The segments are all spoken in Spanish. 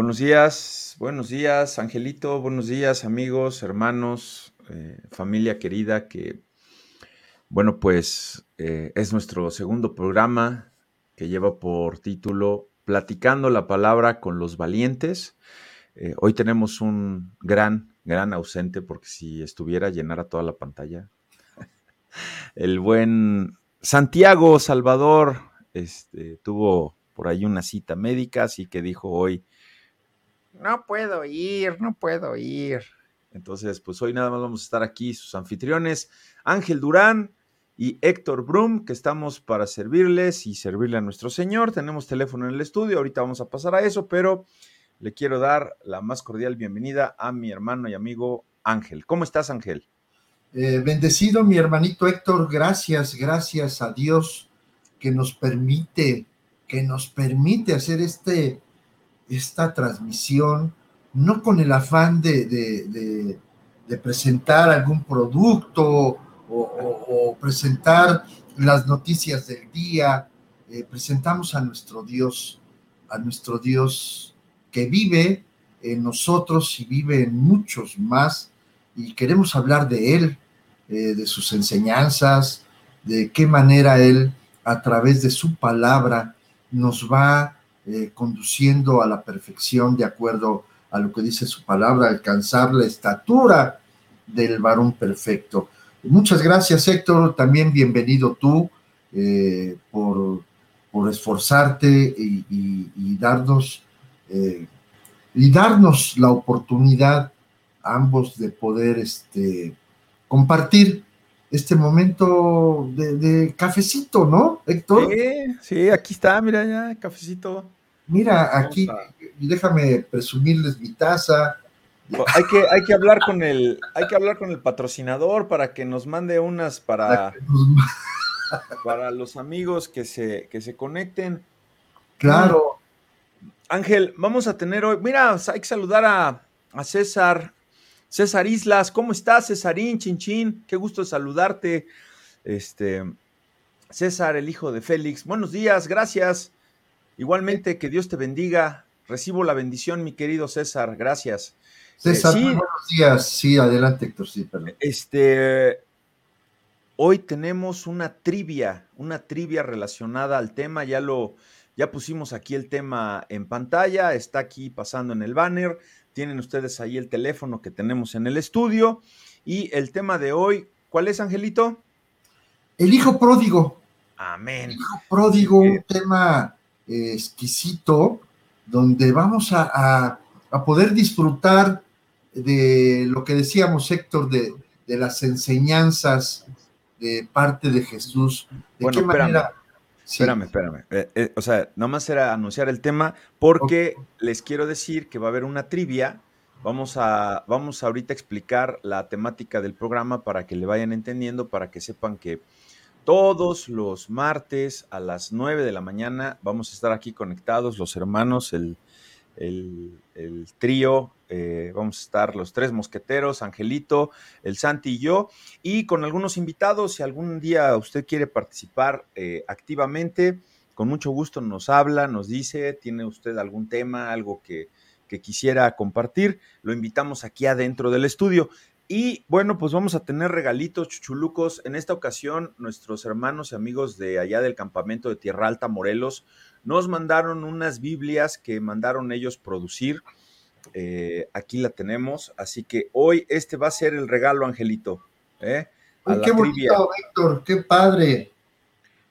Buenos días, buenos días, Angelito, buenos días, amigos, hermanos, eh, familia querida, que, bueno, pues eh, es nuestro segundo programa que lleva por título Platicando la palabra con los valientes. Eh, hoy tenemos un gran, gran ausente, porque si estuviera llenara toda la pantalla. El buen Santiago Salvador este, tuvo por ahí una cita médica, así que dijo hoy, no puedo ir, no puedo ir. Entonces, pues hoy nada más vamos a estar aquí, sus anfitriones, Ángel Durán y Héctor Brum, que estamos para servirles y servirle a nuestro Señor. Tenemos teléfono en el estudio, ahorita vamos a pasar a eso, pero le quiero dar la más cordial bienvenida a mi hermano y amigo Ángel. ¿Cómo estás, Ángel? Eh, bendecido mi hermanito Héctor, gracias, gracias a Dios que nos permite, que nos permite hacer este esta transmisión, no con el afán de, presentar algún producto o, presentar las noticias del día, eh, presentamos a nuestro Dios, a nuestro Dios que vive en nosotros y vive en muchos más, y queremos hablar de Él, eh, de sus enseñanzas, de qué manera Él, a través de su palabra, nos va eh, conduciendo a la perfección de acuerdo a lo que dice su palabra, alcanzar la estatura del varón perfecto. Muchas gracias, Héctor. También bienvenido tú eh, por, esforzarte y, darnos eh, y darnos la oportunidad ambos de poder este, compartir este momento de, cafecito, ¿no, Héctor? Sí, sí, aquí está, mira ya, cafecito. Mira, aquí, déjame presumirles mi taza. Hay que, hay que hablar con el, hay que hablar con el patrocinador para que nos mande unas para, para los amigos que se, que se conecten. Claro. Ángel, vamos a tener hoy, mira, hay que saludar a, a César César Islas, ¿cómo estás, Césarín, Chinchín? Qué gusto saludarte. Este, César, el hijo de Félix. Buenos días, gracias. Igualmente, que Dios te bendiga. Recibo la bendición, mi querido César, gracias. César, eh, buenos días. Sí, adelante, Héctor, sí, perdón. Este, hoy tenemos una trivia, una trivia relacionada al tema, ya lo, ya pusimos aquí el tema en pantalla, está aquí pasando en el banner. Tienen ustedes ahí el teléfono que tenemos en el estudio. Y el tema de hoy, ¿cuál es, Angelito? El hijo pródigo. Amén. El hijo pródigo, un tema eh, exquisito, donde vamos a, poder disfrutar de lo que decíamos, Héctor, de, las enseñanzas de parte de Jesús. ¿De qué manera? Espérame, espérame. Eh, eh, o sea, nomás era anunciar el tema porque les quiero decir que va a haber una trivia. Vamos a, vamos ahorita a explicar la temática del programa para que le vayan entendiendo, para que sepan que todos los martes a las 9 de la mañana vamos a estar aquí conectados, los hermanos, el, el, trío, eh, vamos a estar los tres mosqueteros, Angelito, el Santi y yo, y con algunos invitados, si algún día usted quiere participar eh, activamente, con mucho gusto nos habla, nos dice, tiene usted algún tema, algo que, que quisiera compartir, lo invitamos aquí adentro del estudio. Y bueno, pues vamos a tener regalitos chuchulucos. En esta ocasión, nuestros hermanos y amigos de allá del campamento de Tierra Alta, Morelos, nos mandaron unas Biblias que mandaron ellos producir. Eh, aquí la tenemos. Así que hoy este va a ser el regalo, Angelito. ¿eh? qué bonito, Héctor, qué padre.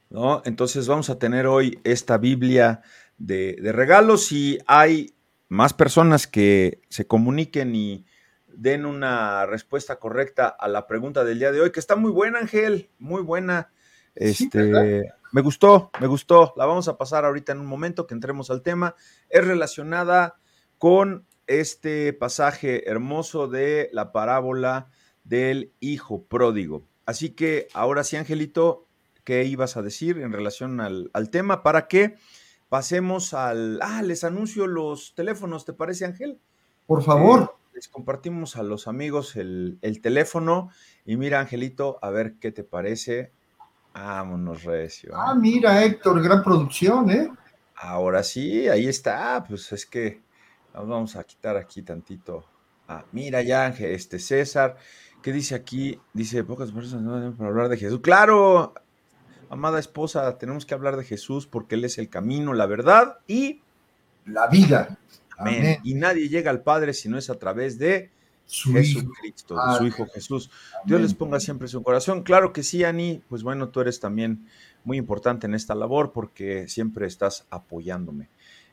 ¿No? Entonces vamos a tener hoy esta Biblia de, de regalos. y hay más personas que se comuniquen y den una respuesta correcta a la pregunta del día de hoy, que está muy buena, Ángel, muy buena. Este, me gustó, me gustó. La vamos a pasar ahorita en un momento que entremos al tema. Es relacionada con este pasaje hermoso de la parábola del hijo pródigo. Así que ahora sí, Angelito, ¿qué ibas a decir en relación al, tema? Para que pasemos al... Ah, les anuncio los teléfonos, ¿te parece, Ángel? Por favor. Eh, les compartimos a los amigos el, el teléfono y mira, Angelito, a ver qué te parece Vámonos, Recio. Ah, mira, Héctor, gran producción, ¿eh? Ahora sí, ahí está. Pues es que Vamos a quitar aquí tantito. Ah, mira ya, este César, ¿qué dice aquí? Dice, pocas personas no deben hablar de Jesús. Claro, amada esposa, tenemos que hablar de Jesús porque Él es el camino, la verdad y la vida. Amén. Y nadie llega al Padre si no es a través de su Jesucristo, de su Hijo Jesús. Dios les ponga siempre su corazón. Claro que sí, Ani, pues bueno, tú eres también muy importante en esta labor porque siempre estás apoyándome.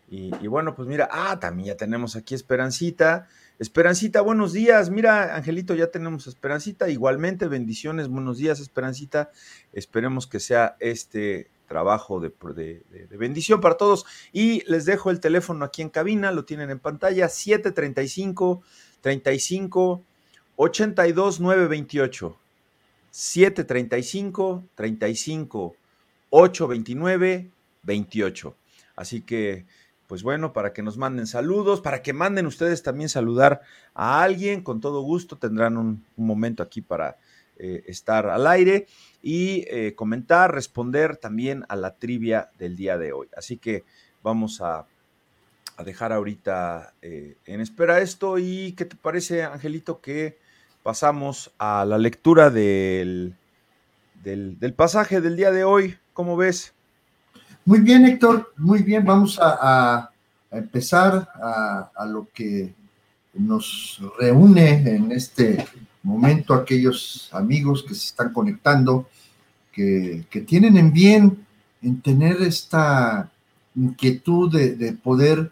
Y, bueno, pues mira, ah, también ya tenemos aquí Esperancita. Esperancita, buenos días. Mira, Angelito, ya tenemos Esperancita. Igualmente, bendiciones, buenos días, Esperancita. Esperemos que sea este trabajo de, bendición para todos. Y les dejo el teléfono aquí en cabina, lo tienen en pantalla, 735 35 82 928. 735 35 829 28. Así que pues bueno, para que nos manden saludos, para que manden ustedes también saludar a alguien, con todo gusto tendrán un, momento aquí para eh, estar al aire y eh, comentar, responder también a la trivia del día de hoy. Así que vamos a, dejar ahorita eh, en espera esto y ¿qué te parece, Angelito, que pasamos a la lectura del, del pasaje del día de hoy? ¿Cómo ves? Muy bien, Héctor, muy bien. Vamos a, empezar a, lo que nos reúne en este momento aquellos amigos que se están conectando, que, tienen en bien en tener esta inquietud de, poder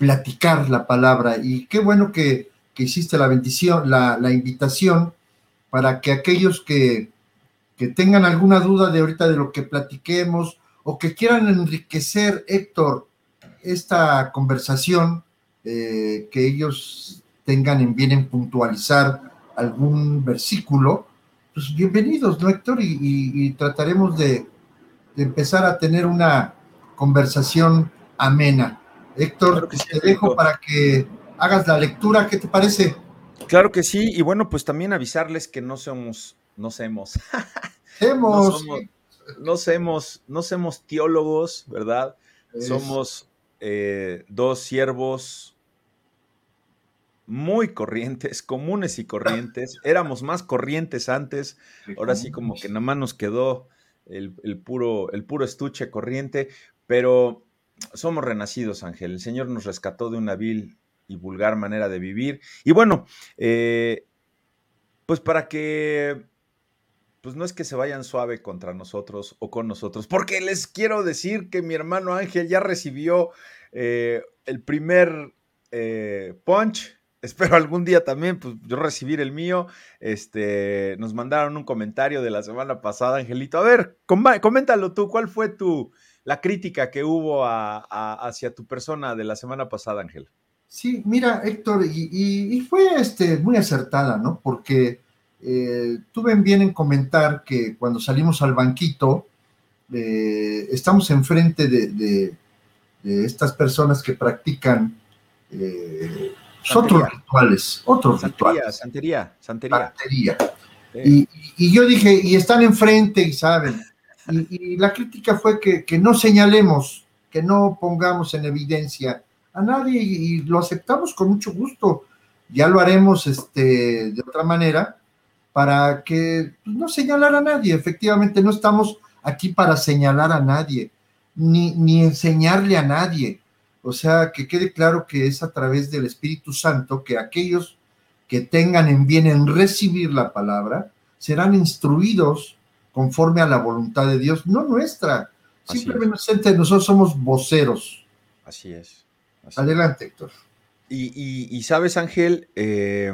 platicar la palabra. Y qué bueno que, hiciste la bendición, la, invitación para que aquellos que, que tengan alguna duda de ahorita de lo que platiquemos, o que quieran enriquecer, Héctor, esta conversación, eh, que ellos tengan en bien en puntualizar algún versículo, pues bienvenidos, ¿no, Héctor? Y, trataremos de, empezar a tener una conversación amena. Héctor, te dejo para que hagas la lectura, ¿qué te parece? Claro que sí, y bueno, pues también avisarles que no somos, no somos. Hemos no somos, no somos teólogos, ¿verdad? Somos eh, dos siervos muy corrientes, comunes y corrientes. Éramos más corrientes antes, ahora sí como que nada más nos quedó el, puro, el puro estuche corriente, pero somos renacidos, Ángel. El Señor nos rescató de una vil y vulgar manera de vivir. Y bueno, eh, pues para que pues no es que se vayan suave contra nosotros o con nosotros, porque les quiero decir que mi hermano Ángel ya recibió eh, el primer eh, punch. Espero algún día también, pues yo recibir el mío. Este, nos mandaron un comentario de la semana pasada, Angelito. A ver, coméntalo tú, ¿cuál fue tu la crítica que hubo hacia tu persona de la semana pasada, Ángel? Sí, mira, Héctor, y, y, fue este, muy acertada, ¿no? Porque eh, tuve bien en comentar que cuando salimos al banquito, eh, estamos enfrente de, estas personas que practican eh, pues, otros rituales, otros rituales. Santería, santería. Y, yo dije, y están enfrente y saben. Y, la crítica fue que, no señalemos, que no pongamos en evidencia a nadie y, lo aceptamos con mucho gusto. Ya lo haremos este, de otra manera, para que pues, no señalar a nadie. Efectivamente, no estamos aquí para señalar a nadie, ni, ni enseñarle a nadie. O sea, que quede claro que es a través del Espíritu Santo que aquellos que tengan en bien en recibir la palabra serán instruidos conforme a la voluntad de Dios, no nuestra. Simplemente nosotros somos voceros. Así es. Adelante, Héctor. Y, sabes, Ángel, eh,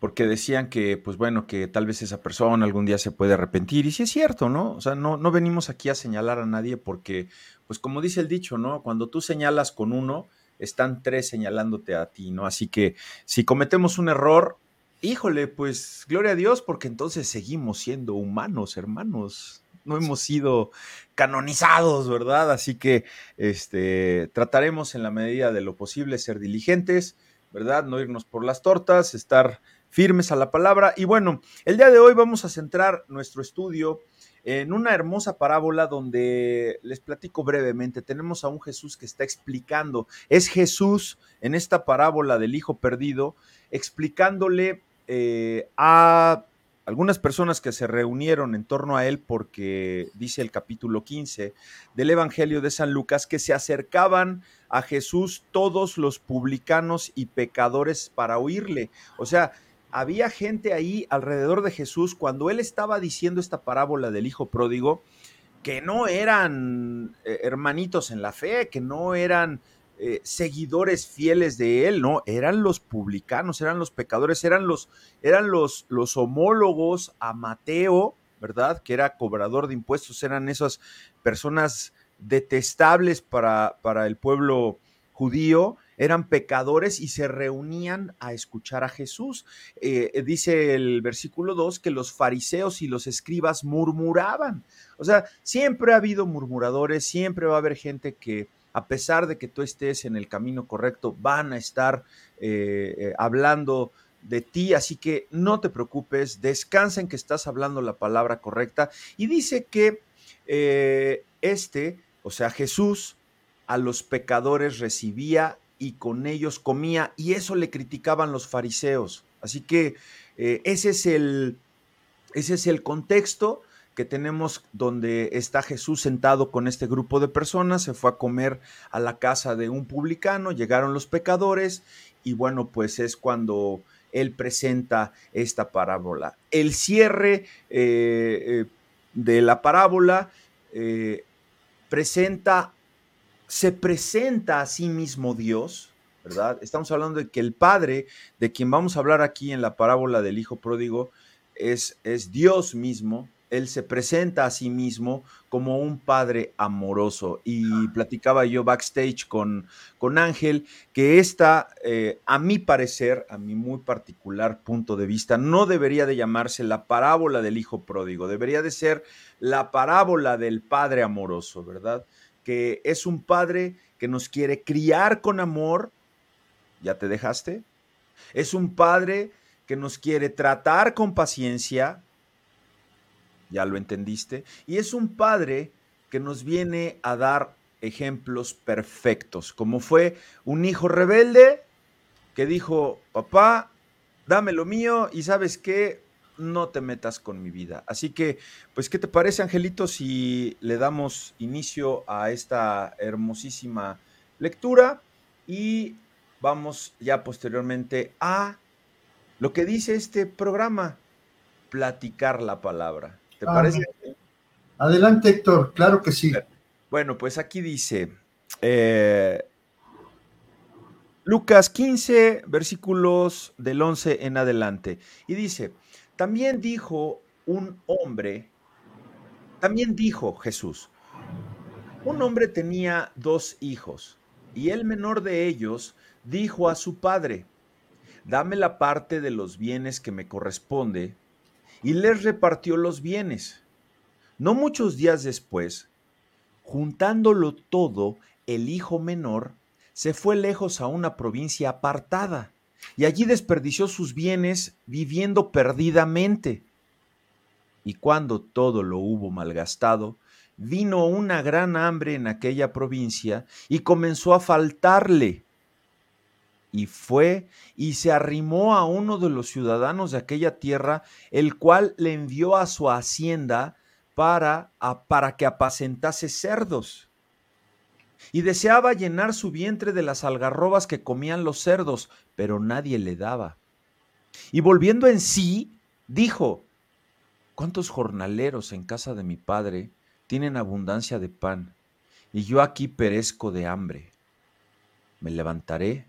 porque decían que, pues bueno, que tal vez esa persona algún día se puede arrepentir, y sí es cierto, ¿no? O sea, no, no venimos aquí a señalar a nadie porque, pues como dice el dicho, ¿no? Cuando tú señalas con uno, están tres señalándote a ti, ¿no? Así que si cometemos un error, híjole, pues gloria a Dios, porque entonces seguimos siendo humanos, hermanos. No hemos sido canonizados, ¿verdad? Así que este, trataremos en la medida de lo posible ser diligentes, ¿verdad? No irnos por las tortas, estar firmes a la palabra. Y bueno, el día de hoy vamos a centrar nuestro estudio en una hermosa parábola donde les platico brevemente, tenemos a un Jesús que está explicando, es Jesús en esta parábola del Hijo Perdido, explicándole eh, a algunas personas que se reunieron en torno a él porque dice el capítulo 15 del Evangelio de San Lucas que se acercaban a Jesús todos los publicanos y pecadores para oírle. O sea, había gente ahí alrededor de Jesús cuando él estaba diciendo esta parábola del Hijo Pródigo que no eran eh, hermanitos en la fe, que no eran eh, seguidores fieles de él, no, eran los publicanos, eran los pecadores, eran los, eran los, los homólogos a Mateo, ¿verdad? Que era cobrador de impuestos, eran esas personas detestables para, para el pueblo judío, eran pecadores y se reunían a escuchar a Jesús. Eh, dice el versículo 2 que los fariseos y los escribas murmuraban. O sea, siempre ha habido murmuradores, siempre va a haber gente que a pesar de que tú estés en el camino correcto, van a estar eh, eh, hablando de ti, así que no te preocupes, descansa en que estás hablando la palabra correcta. Y dice que eh, este, o sea, Jesús, a los pecadores recibía y con ellos comía, y eso le criticaban los fariseos. Así que ese, es el, ese es el contexto que tenemos donde está Jesús sentado con este grupo de personas, se fue a comer a la casa de un publicano, llegaron los pecadores y bueno, pues es cuando él presenta esta parábola. El cierre eh, eh, de la parábola eh, presenta, se presenta a sí mismo Dios, ¿verdad? Estamos hablando de que el Padre, de quien vamos a hablar aquí en la parábola del Hijo Pródigo, es, es Dios mismo, él se presenta a sí mismo como un padre amoroso. Y platicaba yo backstage con, con Ángel que esta, eh, a mi parecer, a mi muy particular punto de vista, no debería de llamarse la parábola del hijo pródigo, debería de ser la parábola del padre amoroso, ¿verdad? Que es un padre que nos quiere criar con amor. ¿Ya te dejaste? Es un padre que nos quiere tratar con paciencia, ya lo entendiste, y es un padre que nos viene a dar ejemplos perfectos, como fue un hijo rebelde que dijo, papá, dame lo mío y sabes qué, no te metas con mi vida. Así que, pues, ¿qué te parece, Angelito, si le damos inicio a esta hermosísima lectura y vamos ya posteriormente a lo que dice este programa, platicar la palabra. ¿Te ah, parece? Adelante, Héctor, claro que sí. Bueno, pues aquí dice eh, Lucas 15, versículos del 11 en adelante. Y dice, también dijo un hombre, también dijo Jesús, un hombre tenía dos hijos, y el menor de ellos dijo a su padre, dame la parte de los bienes que me corresponde y les repartió los bienes. No muchos días después, juntándolo todo, el hijo menor se fue lejos a una provincia apartada y allí desperdició sus bienes viviendo perdidamente. Y cuando todo lo hubo malgastado, vino una gran hambre en aquella provincia y comenzó a faltarle y fue y se arrimó a uno de los ciudadanos de aquella tierra, el cual le envió a su hacienda para, para que apacentase cerdos. Y deseaba llenar su vientre de las algarrobas que comían los cerdos, pero nadie le daba. Y volviendo en sí, dijo, ¿cuántos jornaleros en casa de mi padre tienen abundancia de pan? Y yo aquí perezco de hambre. Me levantaré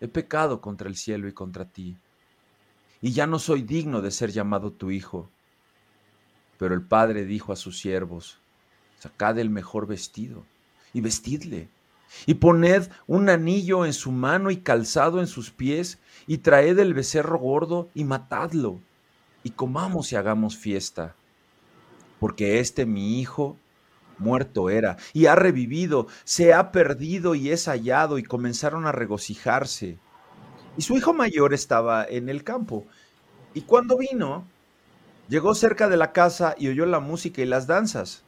he pecado contra el cielo y contra ti, y ya no soy digno de ser llamado tu hijo. Pero el padre dijo a sus siervos, sacad el mejor vestido y vestidle, y poned un anillo en su mano y calzado en sus pies, y traed el becerro gordo y matadlo, y comamos y hagamos fiesta. Porque este mi hijo muerto era, y ha revivido, se ha perdido y es hallado, y comenzaron a regocijarse. Y su hijo mayor estaba en el campo. Y cuando vino, llegó cerca de la casa y oyó la música y las danzas.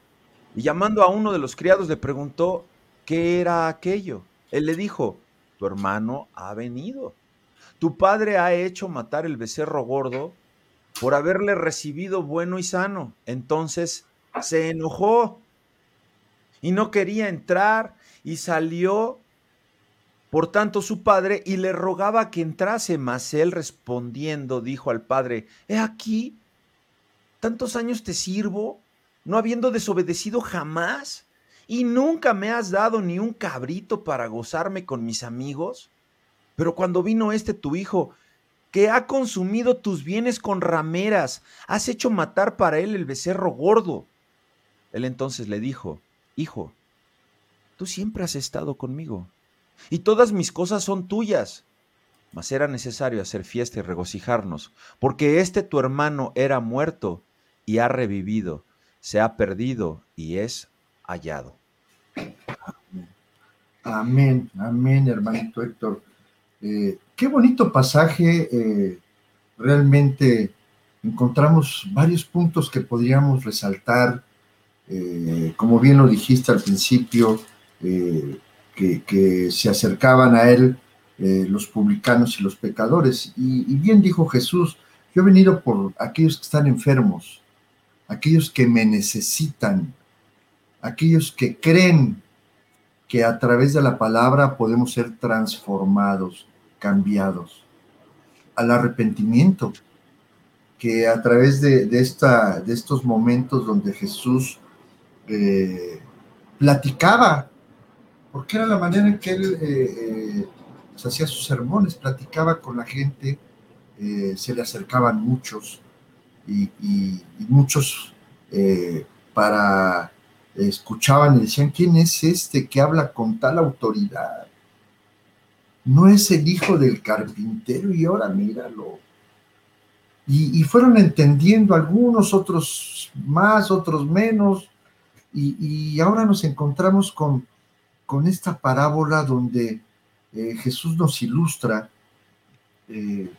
Y llamando a uno de los criados le preguntó qué era aquello. Él le dijo, tu hermano ha venido. Tu padre ha hecho matar el becerro gordo por haberle recibido bueno y sano. Entonces se enojó y no quería entrar y salió por tanto su padre y le rogaba que entrase, mas él respondiendo dijo al padre, he aquí, tantos años te sirvo, no habiendo desobedecido jamás, y nunca me has dado ni un cabrito para gozarme con mis amigos. Pero cuando vino este tu hijo, que ha consumido tus bienes con rameras, has hecho matar para él el becerro gordo. Él entonces le dijo, Hijo, tú siempre has estado conmigo, y todas mis cosas son tuyas. Mas era necesario hacer fiesta y regocijarnos, porque este tu hermano era muerto y ha revivido, se ha perdido y es hallado. Amén, amén, hermanito Héctor. Eh, qué bonito pasaje. Eh, realmente encontramos varios puntos que podríamos resaltar eh, como bien lo dijiste al principio, eh, que, se acercaban a él eh, los publicanos y los pecadores. Y, bien dijo Jesús, yo he venido por aquellos que están enfermos, aquellos que me necesitan, aquellos que creen que a través de la palabra podemos ser transformados, cambiados, al arrepentimiento, que a través de, estos momentos donde Jesús eh, platicaba, porque era la manera en que él eh, eh, hacía sus sermones, platicaba con la gente, se le acercaban muchos y, muchos para escuchaban y decían, ¿quién es este que habla con tal autoridad? No es el hijo del carpintero y ahora míralo. Y, y, fueron entendiendo algunos, otros más, otros menos, y, ahora nos encontramos con, con esta parábola donde eh, Jesús nos ilustra eh,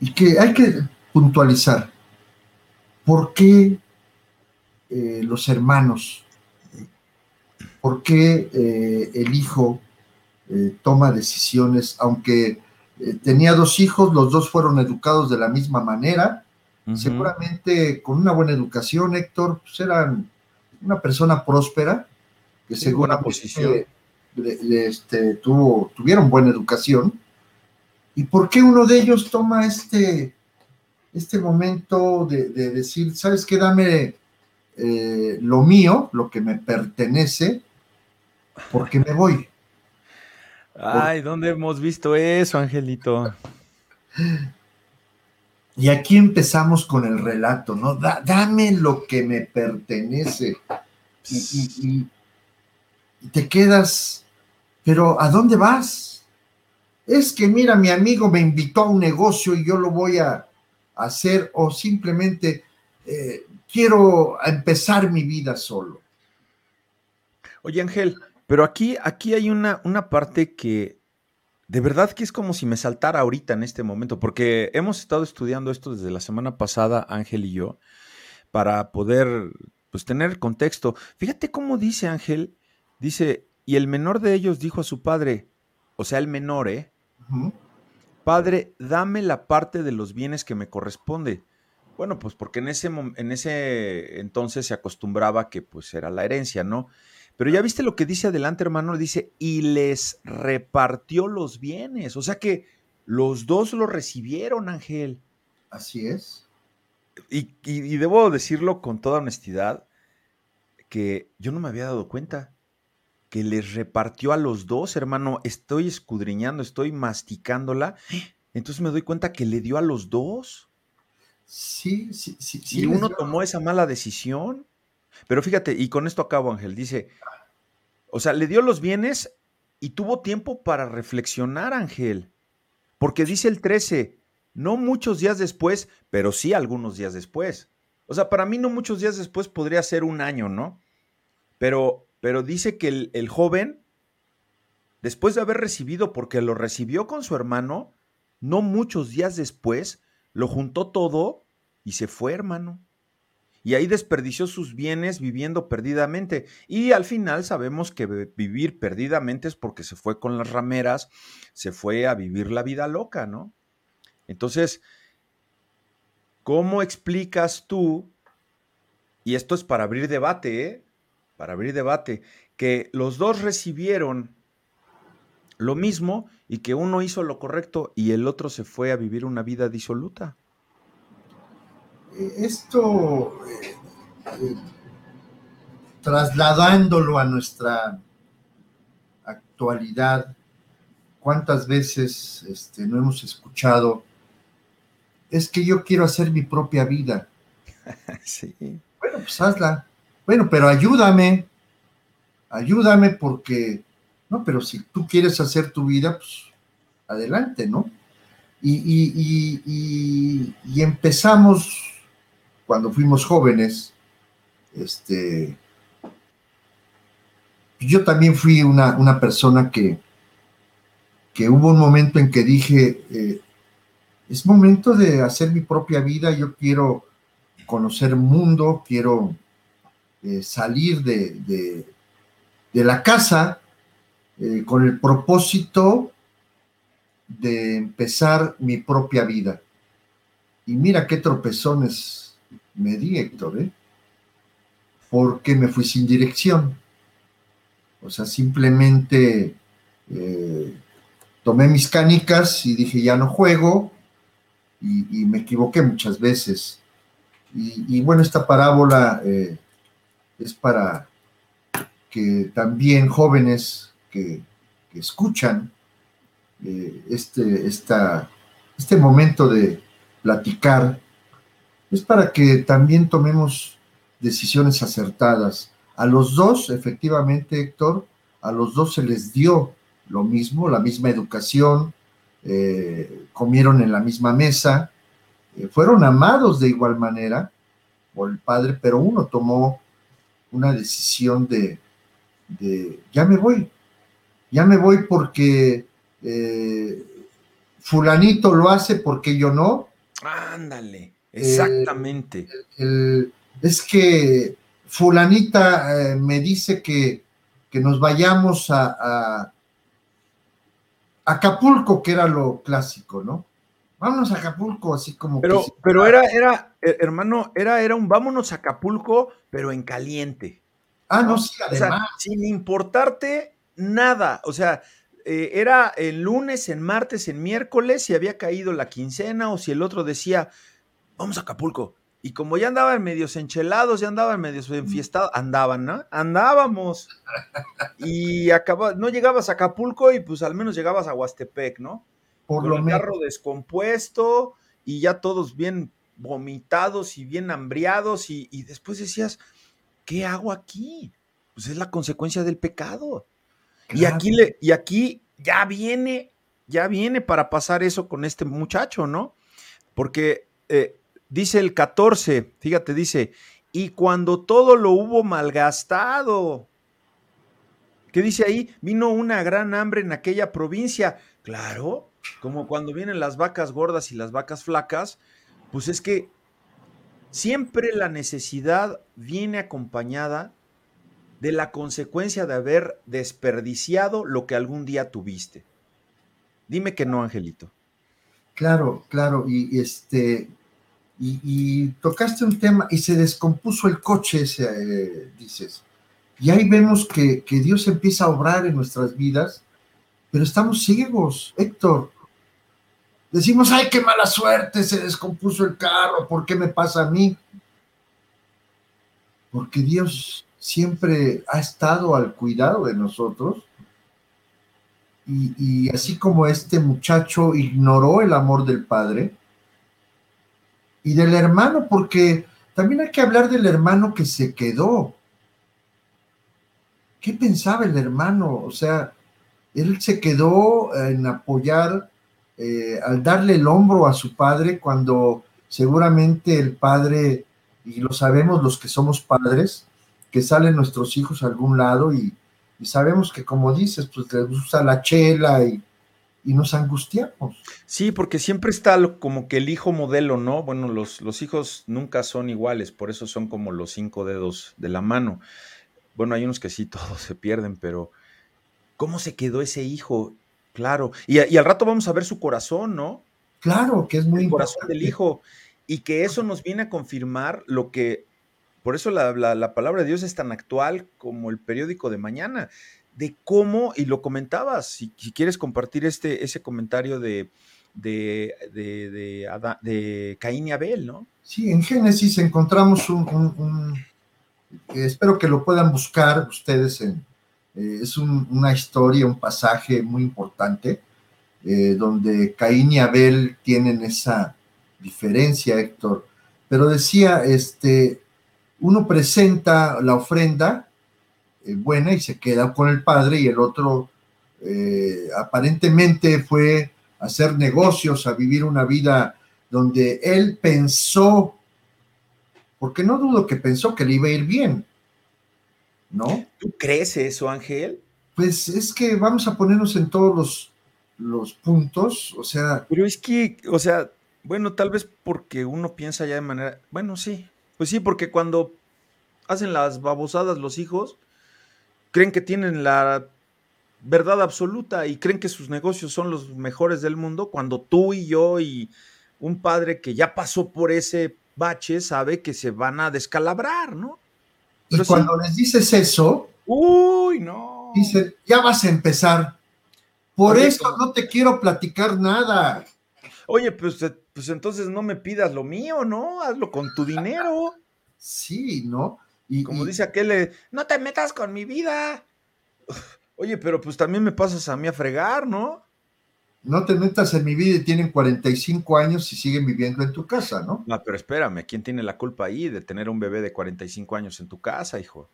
y que hay que puntualizar por qué eh, los hermanos, por qué el hijo toma decisiones, aunque tenía dos hijos, los dos fueron educados de la misma manera, seguramente con una buena educación, Héctor, pues eran una persona próspera, que según la posición este, tuvo, tuvieron buena educación. ¿Y por qué uno de ellos toma este, este momento de, decir, sabes qué, dame eh, lo mío, lo que me pertenece, porque me voy? Ay, ¿dónde hemos visto eso, Angelito? Y aquí empezamos con el relato, ¿no? dame lo que me pertenece. Y, te quedas, pero ¿a dónde vas? Es que mira, mi amigo me invitó a un negocio y yo lo voy a hacer o simplemente eh, quiero empezar mi vida solo. Oye Ángel, pero aquí, aquí hay una, una parte que de verdad que es como si me saltara ahorita en este momento, porque hemos estado estudiando esto desde la semana pasada, Ángel y yo, para poder pues, tener contexto. Fíjate cómo dice Ángel, dice, y el menor de ellos dijo a su padre, o sea, el menor, ¿eh? Padre, dame la parte de los bienes que me corresponde. Bueno, pues porque en ese, en ese entonces se acostumbraba que pues era la herencia, ¿no? Pero ya viste lo que dice adelante, hermano, dice, y les repartió los bienes. O sea que los dos lo recibieron, Ángel. Así es. Y, debo decirlo con toda honestidad, que yo no me había dado cuenta que les repartió a los dos, hermano. Estoy escudriñando, estoy masticándola. Entonces me doy cuenta que le dio a los dos. Sí, sí, sí. y uno tomó esa mala decisión. Pero fíjate, y con esto acabo, Ángel, dice, o sea, le dio los bienes y tuvo tiempo para reflexionar, Ángel. Porque dice el 13, no muchos días después, pero sí algunos días después. O sea, para mí no muchos días después podría ser un año, ¿no? Pero, pero dice que el, el joven, después de haber recibido, porque lo recibió con su hermano, no muchos días después, lo juntó todo y se fue, hermano. Y ahí desperdició sus bienes viviendo perdidamente. Y al final sabemos que vivir perdidamente es porque se fue con las rameras, se fue a vivir la vida loca, ¿no? Entonces, ¿cómo explicas tú, y esto es para abrir debate, ¿eh? para abrir debate, que los dos recibieron lo mismo y que uno hizo lo correcto y el otro se fue a vivir una vida disoluta. Eh, esto, eh, eh, trasladándolo a nuestra actualidad, ¿cuántas veces este, no hemos escuchado? Es que yo quiero hacer mi propia vida. sí. Bueno, pues hazla. Bueno, pero ayúdame, ayúdame porque no, pero si tú quieres hacer tu vida, pues adelante, ¿no? Y, empezamos cuando fuimos jóvenes, este, yo también fui una, persona que, que hubo un momento en que dije, eh, es momento de hacer mi propia vida, yo quiero conocer mundo, quiero eh, salir de, de, la casa eh, con el propósito de empezar mi propia vida. Y mira qué tropezones me di, ¿eh? porque me fui sin dirección. O sea, simplemente eh, tomé mis canicas y dije, ya no juego, y, me equivoqué muchas veces. Y, bueno, esta parábola eh, es para que también jóvenes que, escuchan eh, este, este momento de platicar, es para que también tomemos decisiones acertadas. A los dos, efectivamente, Héctor, a los dos se les dio lo mismo, la misma educación, eh, comieron en la misma mesa, eh, fueron amados de igual manera por el padre, pero uno tomó una decisión de, ya me voy, ya me voy porque eh, fulanito lo hace porque yo no. Ándale, eh, exactamente. es que fulanita eh, me dice que, nos vayamos a, Acapulco, que era lo clásico, ¿no? Vámonos a Acapulco, así como. Pero, pero era, era, hermano, era, era un vámonos a Acapulco, pero en caliente. Ah, no, sí, además. sin importarte nada. O sea, eh, era el lunes, en martes, en miércoles, si había caído la quincena o si el otro decía, vamos a Acapulco. Y como ya andaban medios enchelados, ya andaban medios enfiestados, andaban, ¿no? Andábamos. Y acaba, no llegabas a Acapulco y pues al menos llegabas a Huastepec, ¿no? Por Con el carro descompuesto y ya todos bien vomitados y bien hambriados y, y después decías, ¿qué hago aquí? Pues es la consecuencia del pecado. Y aquí, le, y aquí ya viene, ya viene para pasar eso con este muchacho, ¿no? Porque eh, dice el 14, fíjate, dice, y cuando todo lo hubo malgastado, ¿qué dice ahí? Vino una gran hambre en aquella provincia. Claro, como cuando vienen las vacas gordas y las vacas flacas, pues es que siempre la necesidad viene acompañada de la consecuencia de haber desperdiciado lo que algún día tuviste. Dime que no, Angelito. Claro, claro, y, este, y, tocaste un tema y se descompuso el coche, eh, dices. Y ahí vemos que, que Dios empieza a obrar en nuestras vidas, pero estamos ciegos, Héctor. Decimos, ay, qué mala suerte, se descompuso el carro, ¿por qué me pasa a mí? Porque Dios siempre ha estado al cuidado de nosotros. Y, así como este muchacho ignoró el amor del Padre, y del hermano, porque también hay que hablar del hermano que se quedó. ¿Qué pensaba el hermano? O sea, él se quedó en apoyar, eh, al darle el hombro a su padre cuando seguramente el padre, y lo sabemos los que somos padres, que salen nuestros hijos a algún lado y, sabemos que como dices, pues les gusta la chela y, y nos angustiamos. Sí, porque siempre está como que el hijo modelo, ¿no? Bueno, los, los hijos nunca son iguales, por eso son como los cinco dedos de la mano. Bueno, hay unos que sí, todos se pierden, pero ¿cómo se quedó ese hijo? Claro. Y, al rato vamos a ver su corazón, ¿no? Claro, que es muy el corazón del hijo. Y que eso nos viene a confirmar lo que, por eso la, la palabra de Dios es tan actual como el periódico de mañana de cómo, y lo comentabas, si, quieres compartir este, ese comentario de, de, de, Caín y Abel, ¿no? Sí, en Génesis encontramos un, espero que lo puedan buscar ustedes, en, eh, es una historia, un pasaje muy importante, eh, donde Caín y Abel tienen esa diferencia, Héctor, pero decía, este, uno presenta la ofrenda, eh, buena y se queda con el padre y el otro eh, aparentemente fue a hacer negocios, a vivir una vida donde él pensó, porque no dudo que pensó que le iba a ir bien, ¿no? ¿Tú crees eso, Ángel? Pues es que vamos a ponernos en todos los, los puntos, o sea... Pero es que, o sea, bueno, tal vez porque uno piensa ya de manera, bueno, sí, pues sí, porque cuando hacen las babosadas los hijos, creen que tienen la verdad absoluta y creen que sus negocios son los mejores del mundo, cuando tú y yo y un padre que ya pasó por ese bache sabe que se van a descalabrar, ¿no? y cuando les dices eso, uy, no. Dicen, ya vas a empezar. Por eso no te quiero platicar nada. Oye, pues, eh, pues entonces no me pidas lo mío, ¿no? Hazlo con tu dinero. Sí, ¿no? Y, Como dice aquel, no te metas con mi vida. Oye, pero pues también me pasas a mí a fregar, ¿no? No te metas en mi vida y tienen 45 años y siguen viviendo en tu casa, ¿no? No, pero espérame, ¿quién tiene la culpa ahí de tener un bebé de 45 años en tu casa, hijo?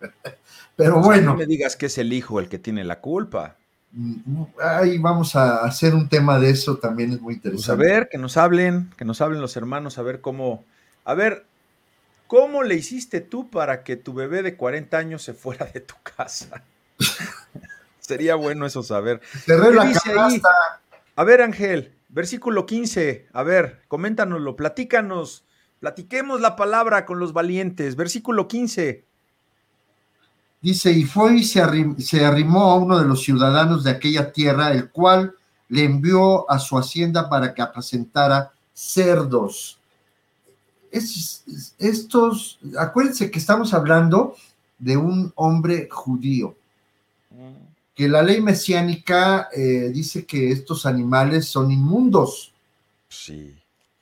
Pero bueno. no me digas que es el hijo el que tiene la culpa. Mm, ahí vamos a hacer un tema de eso, también es muy interesante. Pues a ver, que nos hablen, que nos hablen los hermanos, a ver cómo. A ver, ¿Cómo le hiciste tú para que tu bebé de 40 años se fuera de tu casa? Sería bueno eso saber. A ver, Ángel, versículo 15. A ver, coméntanoslo, platícanos. Platiquemos la palabra con los valientes. Versículo 15. Dice, y fue y se, se arrimó a uno de los ciudadanos de aquella tierra, el cual le envió a su hacienda para que apacentara cerdos estos, acuérdense que estamos hablando de un hombre judío, que la ley mesiánica eh, dice que estos animales son inmundos. Sí.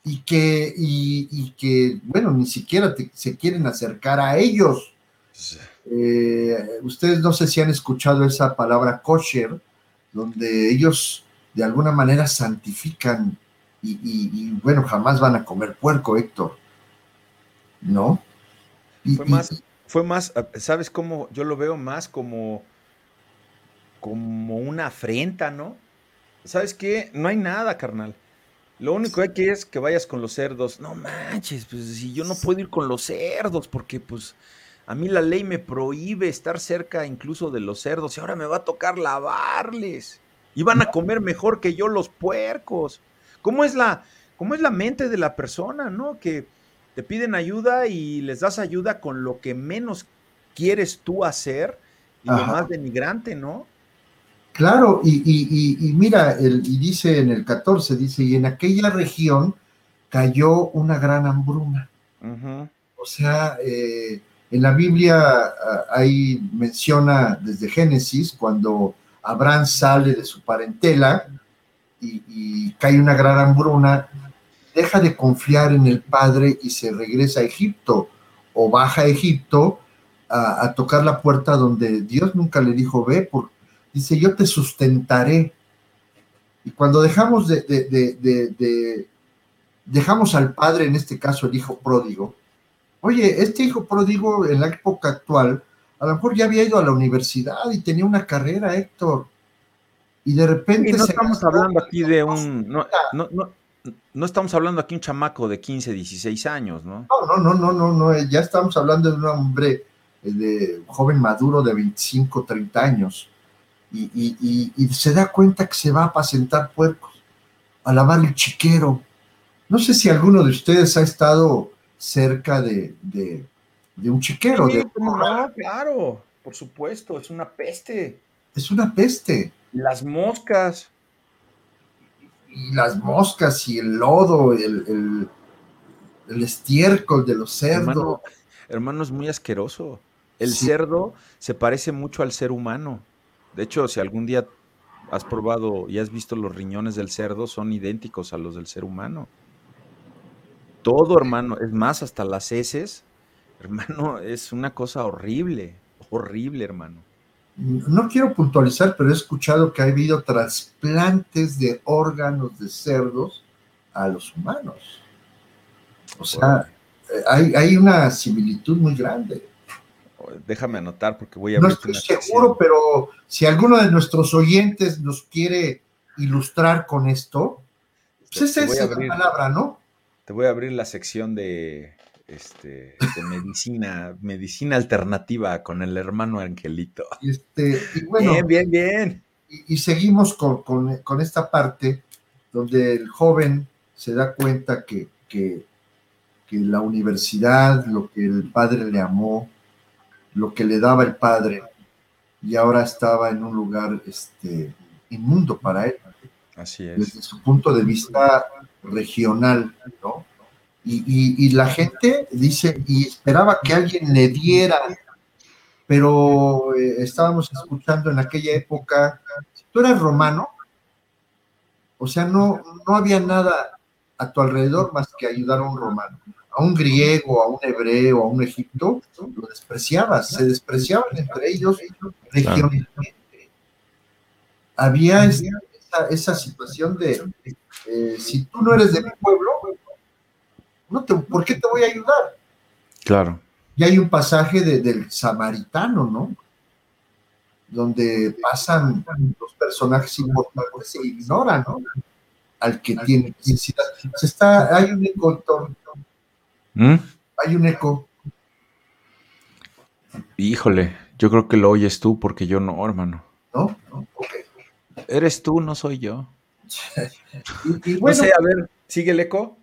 Y que, y, que bueno, ni siquiera se quieren acercar a ellos. Eh, ustedes no sé si han escuchado esa palabra kosher, donde ellos de alguna manera santifican y bueno, jamás van a comer puerco, Héctor. ¿No? fue más, fue más, ah, ¿sabes cómo? Yo lo veo más como, como una afrenta, ¿no? ¿Sabes qué? No hay nada, carnal. Lo único que hay que es que vayas con los cerdos. No manches, pues si yo no puedo ir con los cerdos, porque pues a mí la ley me prohíbe estar cerca incluso de los cerdos y ahora me va a tocar lavarles. Y van a comer mejor que yo los puercos. ¿Cómo es la, cómo es la mente de la persona, no? Que te piden ayuda y les das ayuda con lo que menos quieres tú hacer y lo más denigrante, ¿no? Claro, y, mira, el, y dice en el 14, dice, y en aquella región cayó una gran hambruna. O sea, eh, en la Biblia ah, ahí menciona desde Génesis, cuando Abraham sale de su parentela y, y cae una gran hambruna, deja de confiar en el Padre y se regresa a Egipto o baja a Egipto a, tocar la puerta donde Dios nunca le dijo, ve, dice, yo te sustentaré. Y cuando dejamos de, dejamos al padre, en este caso el hijo pródigo. Oye, este hijo pródigo en la época actual, a lo mejor ya había ido a la universidad y tenía una carrera, Héctor. Y de repente... no estamos hablando aquí de un... No, no, no, no, estamos hablando aquí de un chamaco de 15, 16 años, ¿no? No, no, no, no, no, ya estamos hablando de un hombre, eh, de joven maduro de 25, 30 años. Y, y se da cuenta que se va a apacentar puercos, a lavar el chiquero, no sé si alguno de ustedes ha estado cerca de, un chiquero. de... no, claro, por supuesto, es una peste. Es una peste. Las moscas. Y las moscas y el lodo, el, el, estiércol de los cerdos. Hermano, es muy asqueroso. El cerdo se parece mucho al ser humano. De hecho, si algún día has probado y has visto los riñones del cerdo, son idénticos a los del ser humano todo, hermano. Es más, hasta las heces, hermano, es una cosa horrible, horrible, hermano. No quiero puntualizar, pero he escuchado que ha habido trasplantes de órganos de cerdos a los humanos. O sea, hay, hay una similitud muy grande. Déjame anotar porque voy a... No estoy seguro, pero si alguno de nuestros oyentes nos quiere ilustrar con esto, pues esa es la palabra, ¿no? Te voy a abrir la sección de, este, medicina, medicina alternativa con el hermano Angelito. Este, bien, bien, bien. Y, seguimos con, esta parte donde el joven se da cuenta que, que, la universidad, lo que el padre le amó, lo que le daba el padre, y ahora estaba en un lugar este, inmundo para él. Así es. Desde su punto de vista regional, ¿no? Y, la gente dice, y esperaba que alguien le diera, pero eh, estábamos escuchando en aquella época, tú eras romano, o sea, no, no había nada a tu alrededor más que ayudar a un romano. A un griego, a un hebreo, a un egipto, lo despreciabas, se despreciaban entre ellos regionalmente. Había esa, esa situación de eh, si tú no eres de mi pueblo, no te, ¿por qué te voy a ayudar? Claro. Y hay un pasaje del samaritano, ¿no? Donde pasan los personajes importantes se ignoran, ¿no? Al que tiene necesidad. Se está, hay un eco, ¿Mm? Hay un eco. Híjole, yo creo que lo oyes tú porque yo no, hermano. ¿No? Ok. Eres tú, no soy yo. y, bueno, no sé, a ver, ¿sigue el eco?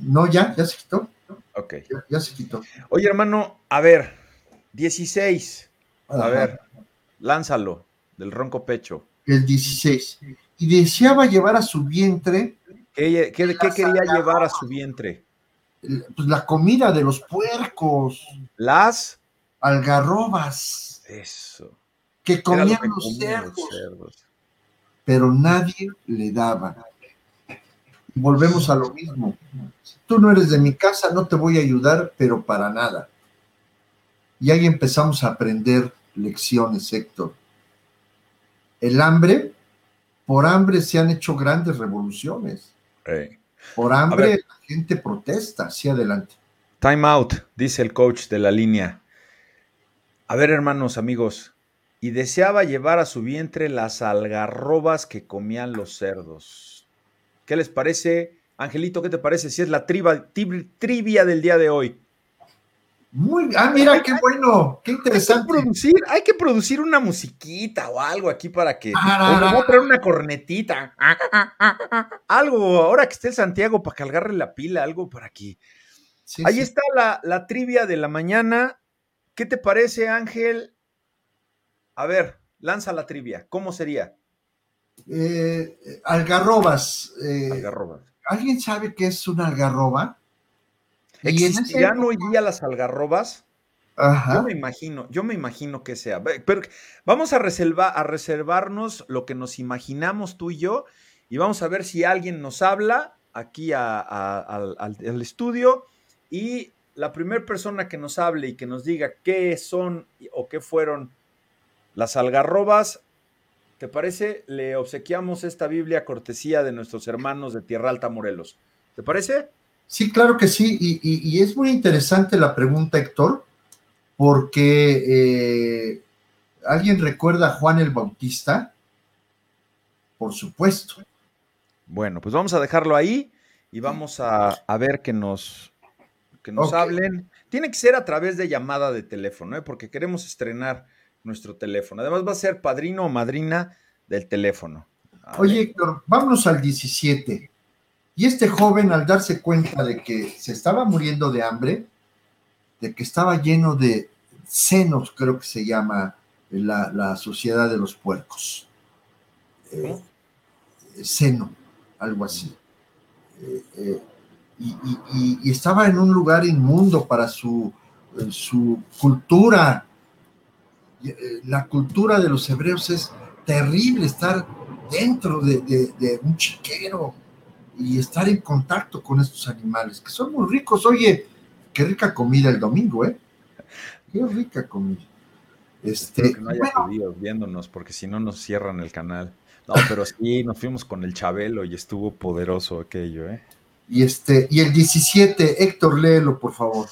No, ya, ya se quitó. Ok. Ya, se quitó. Oye, hermano, a ver, 16. A ver, lánzalo, del ronco pecho. El 16. Y deseaba llevar a su vientre. ¿Qué, quería llevar a su vientre? Pues la comida de los puercos. Las algarrobas. Eso. Que comían, los, cerdos pero nadie le daba. Volvemos a lo mismo. tú no eres de mi casa, no te voy a ayudar, pero para nada. Y ahí empezamos a aprender lecciones, Héctor. El hambre, por hambre se han hecho grandes revoluciones. Por hambre la gente protesta hacia adelante. Time out, dice el coach de la línea. A ver, hermanos, amigos, y deseaba llevar a su vientre las algarrobas que comían los cerdos. ¿Qué les parece? Angelito, ¿qué te parece si es la trivia del día de hoy? Muy, ah, mira, qué bueno, qué interesante. Hay que, producir, hay que producir una musiquita o algo aquí para que. Vamos a traer una cornetita. algo, ahora que esté el Santiago, para que agarre la pila, algo para aquí. Ahí está la, la trivia de la mañana. ¿Qué te parece, Ángel? A ver, lanza la trivia. ¿Cómo sería? Eh, algarrobas. Eh, algarrobas. ¿Alguien sabe qué es una algarroba? ¿Existirán hoy día las algarrobas? Ajá. Yo me imagino, yo me imagino que sea. Pero vamos a, reservar, a reservarnos lo que nos imaginamos tú y yo y vamos a ver si alguien nos habla aquí al, al estudio y la primera persona que nos hable y que nos diga qué son o qué fueron las algarrobas, ¿te parece? Le obsequiamos esta Biblia cortesía de nuestros hermanos de Tierra Alta, Morelos. ¿Te parece? Sí, claro que sí. Y, es muy interesante la pregunta, Héctor, porque eh, ¿alguien recuerda a Juan el Bautista? Por supuesto. Bueno, pues vamos a dejarlo ahí y vamos a, ver que nos, que nos hablen. Tiene que ser a través de llamada de teléfono, ¿eh? porque queremos estrenar nuestro teléfono. Además va a ser padrino o madrina del teléfono. Oye, Héctor, vámonos al 17. Y este joven, al darse cuenta de que se estaba muriendo de hambre, de que estaba lleno de senos, creo que se llama la, sociedad de los puercos. Eh, seno, algo así. Eh, eh, y, estaba en un lugar inmundo para su, su cultura. La cultura de los hebreos es terrible estar dentro de, un chiquero y estar en contacto con estos animales, que son muy ricos. Oye, qué rica comida el domingo, ¿eh? Qué rica comida. Este, que no haya viéndonos, porque si no nos cierran el canal. No, pero sí, nos fuimos con el Chabelo y estuvo poderoso aquello, ¿eh? Y este, y el 17, Héctor, léelo, por favor.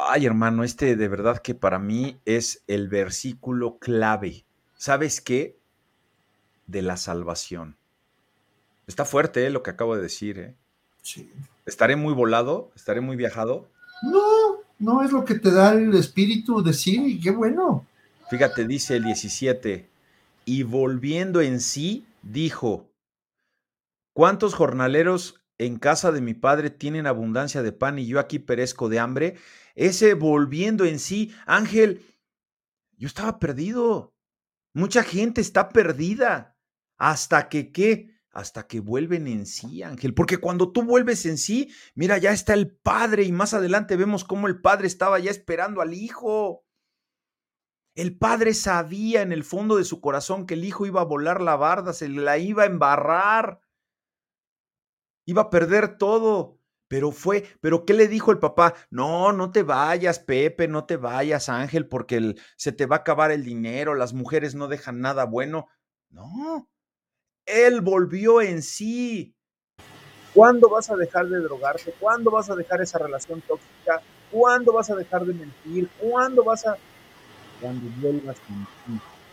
Ay, hermano, este de verdad que para mí es el versículo clave. ¿Sabes qué? De la salvación. Está fuerte ¿eh? lo que acabo de decir, ¿eh? Sí. ¿Estaré muy volado? ¿Estaré muy viajado? No, no es lo que te da el espíritu decir y qué bueno. Fíjate, dice el 17, y volviendo en sí, dijo, ¿cuántos jornaleros en casa de mi padre tienen abundancia de pan y yo aquí perezco de hambre? Ese volviendo en sí, Ángel, yo estaba perdido. Mucha gente está perdida. Hasta que qué? Hasta que vuelven en sí, Ángel. Porque cuando tú vuelves en sí, mira, ya está el Padre y más adelante vemos cómo el Padre estaba ya esperando al Hijo. El padre sabía en el fondo de su corazón que el hijo iba a volar la barda, se la iba a embarrar, iba a perder todo. Pero fue, pero ¿qué le dijo el papá? No, no te vayas, Pepe, no te vayas, Ángel, porque se te va a acabar el dinero, las mujeres no dejan nada bueno. No, él volvió en sí. ¿Cuándo vas a dejar de drogarte? ¿Cuándo vas a dejar esa relación tóxica? ¿Cuándo vas a dejar de mentir? ¿Cuándo vas a cuando vuelvas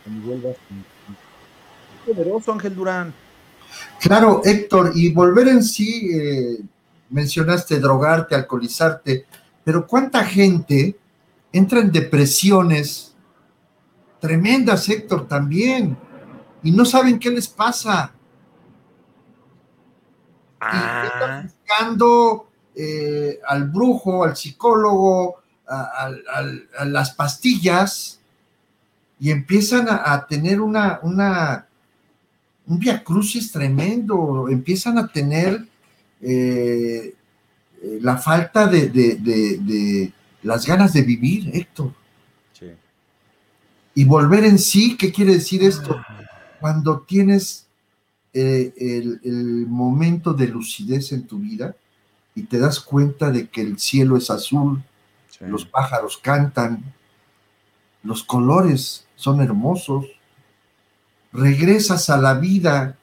cuando vuelvas poderoso Ángel Durán. Claro, Héctor, y volver en sí, eh, mencionaste drogarte, alcoholizarte, pero ¿cuánta gente entra en depresiones tremendas, Héctor, también? Y no saben qué les pasa. Y están ah. buscando eh, al brujo, al psicólogo, a, las pastillas y empiezan a, tener una, una, un viacrucis tremendo, empiezan a tener eh, eh, la falta de, las ganas de vivir, Héctor. Y volver en sí, ¿qué quiere decir esto? Ah. Cuando tienes eh, el, el, momento de lucidez en tu vida y te das cuenta de que el cielo es azul, los pájaros cantan, los colores son hermosos, regresas a la vida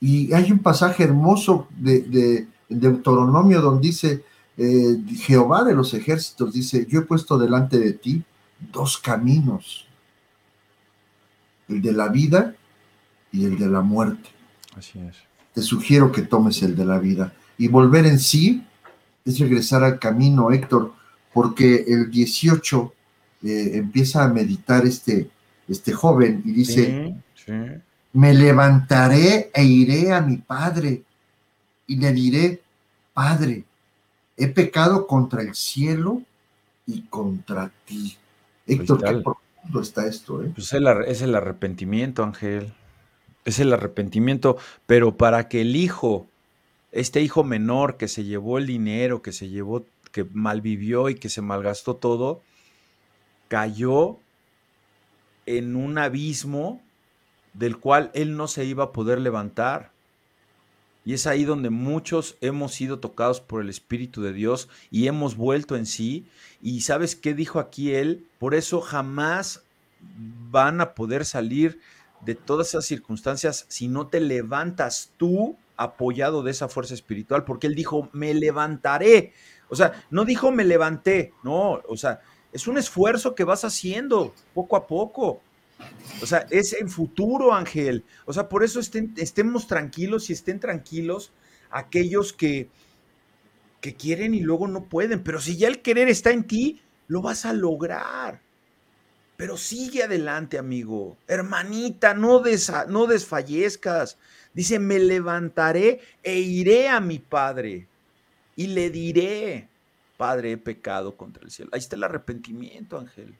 y hay un pasaje hermoso de, Deuteronomio donde dice, eh, Jehová de los ejércitos dice, yo he puesto delante de ti dos caminos, el de la vida y el de la muerte. Así es. Te sugiero que tomes el de la vida y volver en sí es regresar al camino, Héctor, porque el 18 eh, empieza a meditar este, este joven y dice, me levantaré e iré a mi padre y le diré, Padre, he pecado contra el cielo y contra ti. Héctor, qué profundo está esto. ¿eh? Pues es el arrepentimiento, Ángel. Es el arrepentimiento, pero para que el hijo este hijo menor que se llevó el dinero, que se llevó, que malvivió y que se malgastó todo, cayó en un abismo del cual él no se iba a poder levantar. Y es ahí donde muchos hemos sido tocados por el Espíritu de Dios y hemos vuelto en sí. Y sabes qué dijo aquí él? Por eso jamás van a poder salir de todas esas circunstancias si no te levantas tú apoyado de esa fuerza espiritual, porque él dijo, me levantaré. O sea, no dijo me levanté, no, o sea, es un esfuerzo que vas haciendo poco a poco. O sea, es en futuro, Ángel. O sea, por eso estemos tranquilos y estén tranquilos aquellos que, que quieren y luego no pueden. Pero si ya el querer está en ti, lo vas a lograr. Pero sigue adelante, amigo. Hermanita, no, no desfallezcas. Dice, me levantaré e iré a mi Padre y le diré, Padre, he pecado contra el cielo. Ahí está el arrepentimiento, Ángel.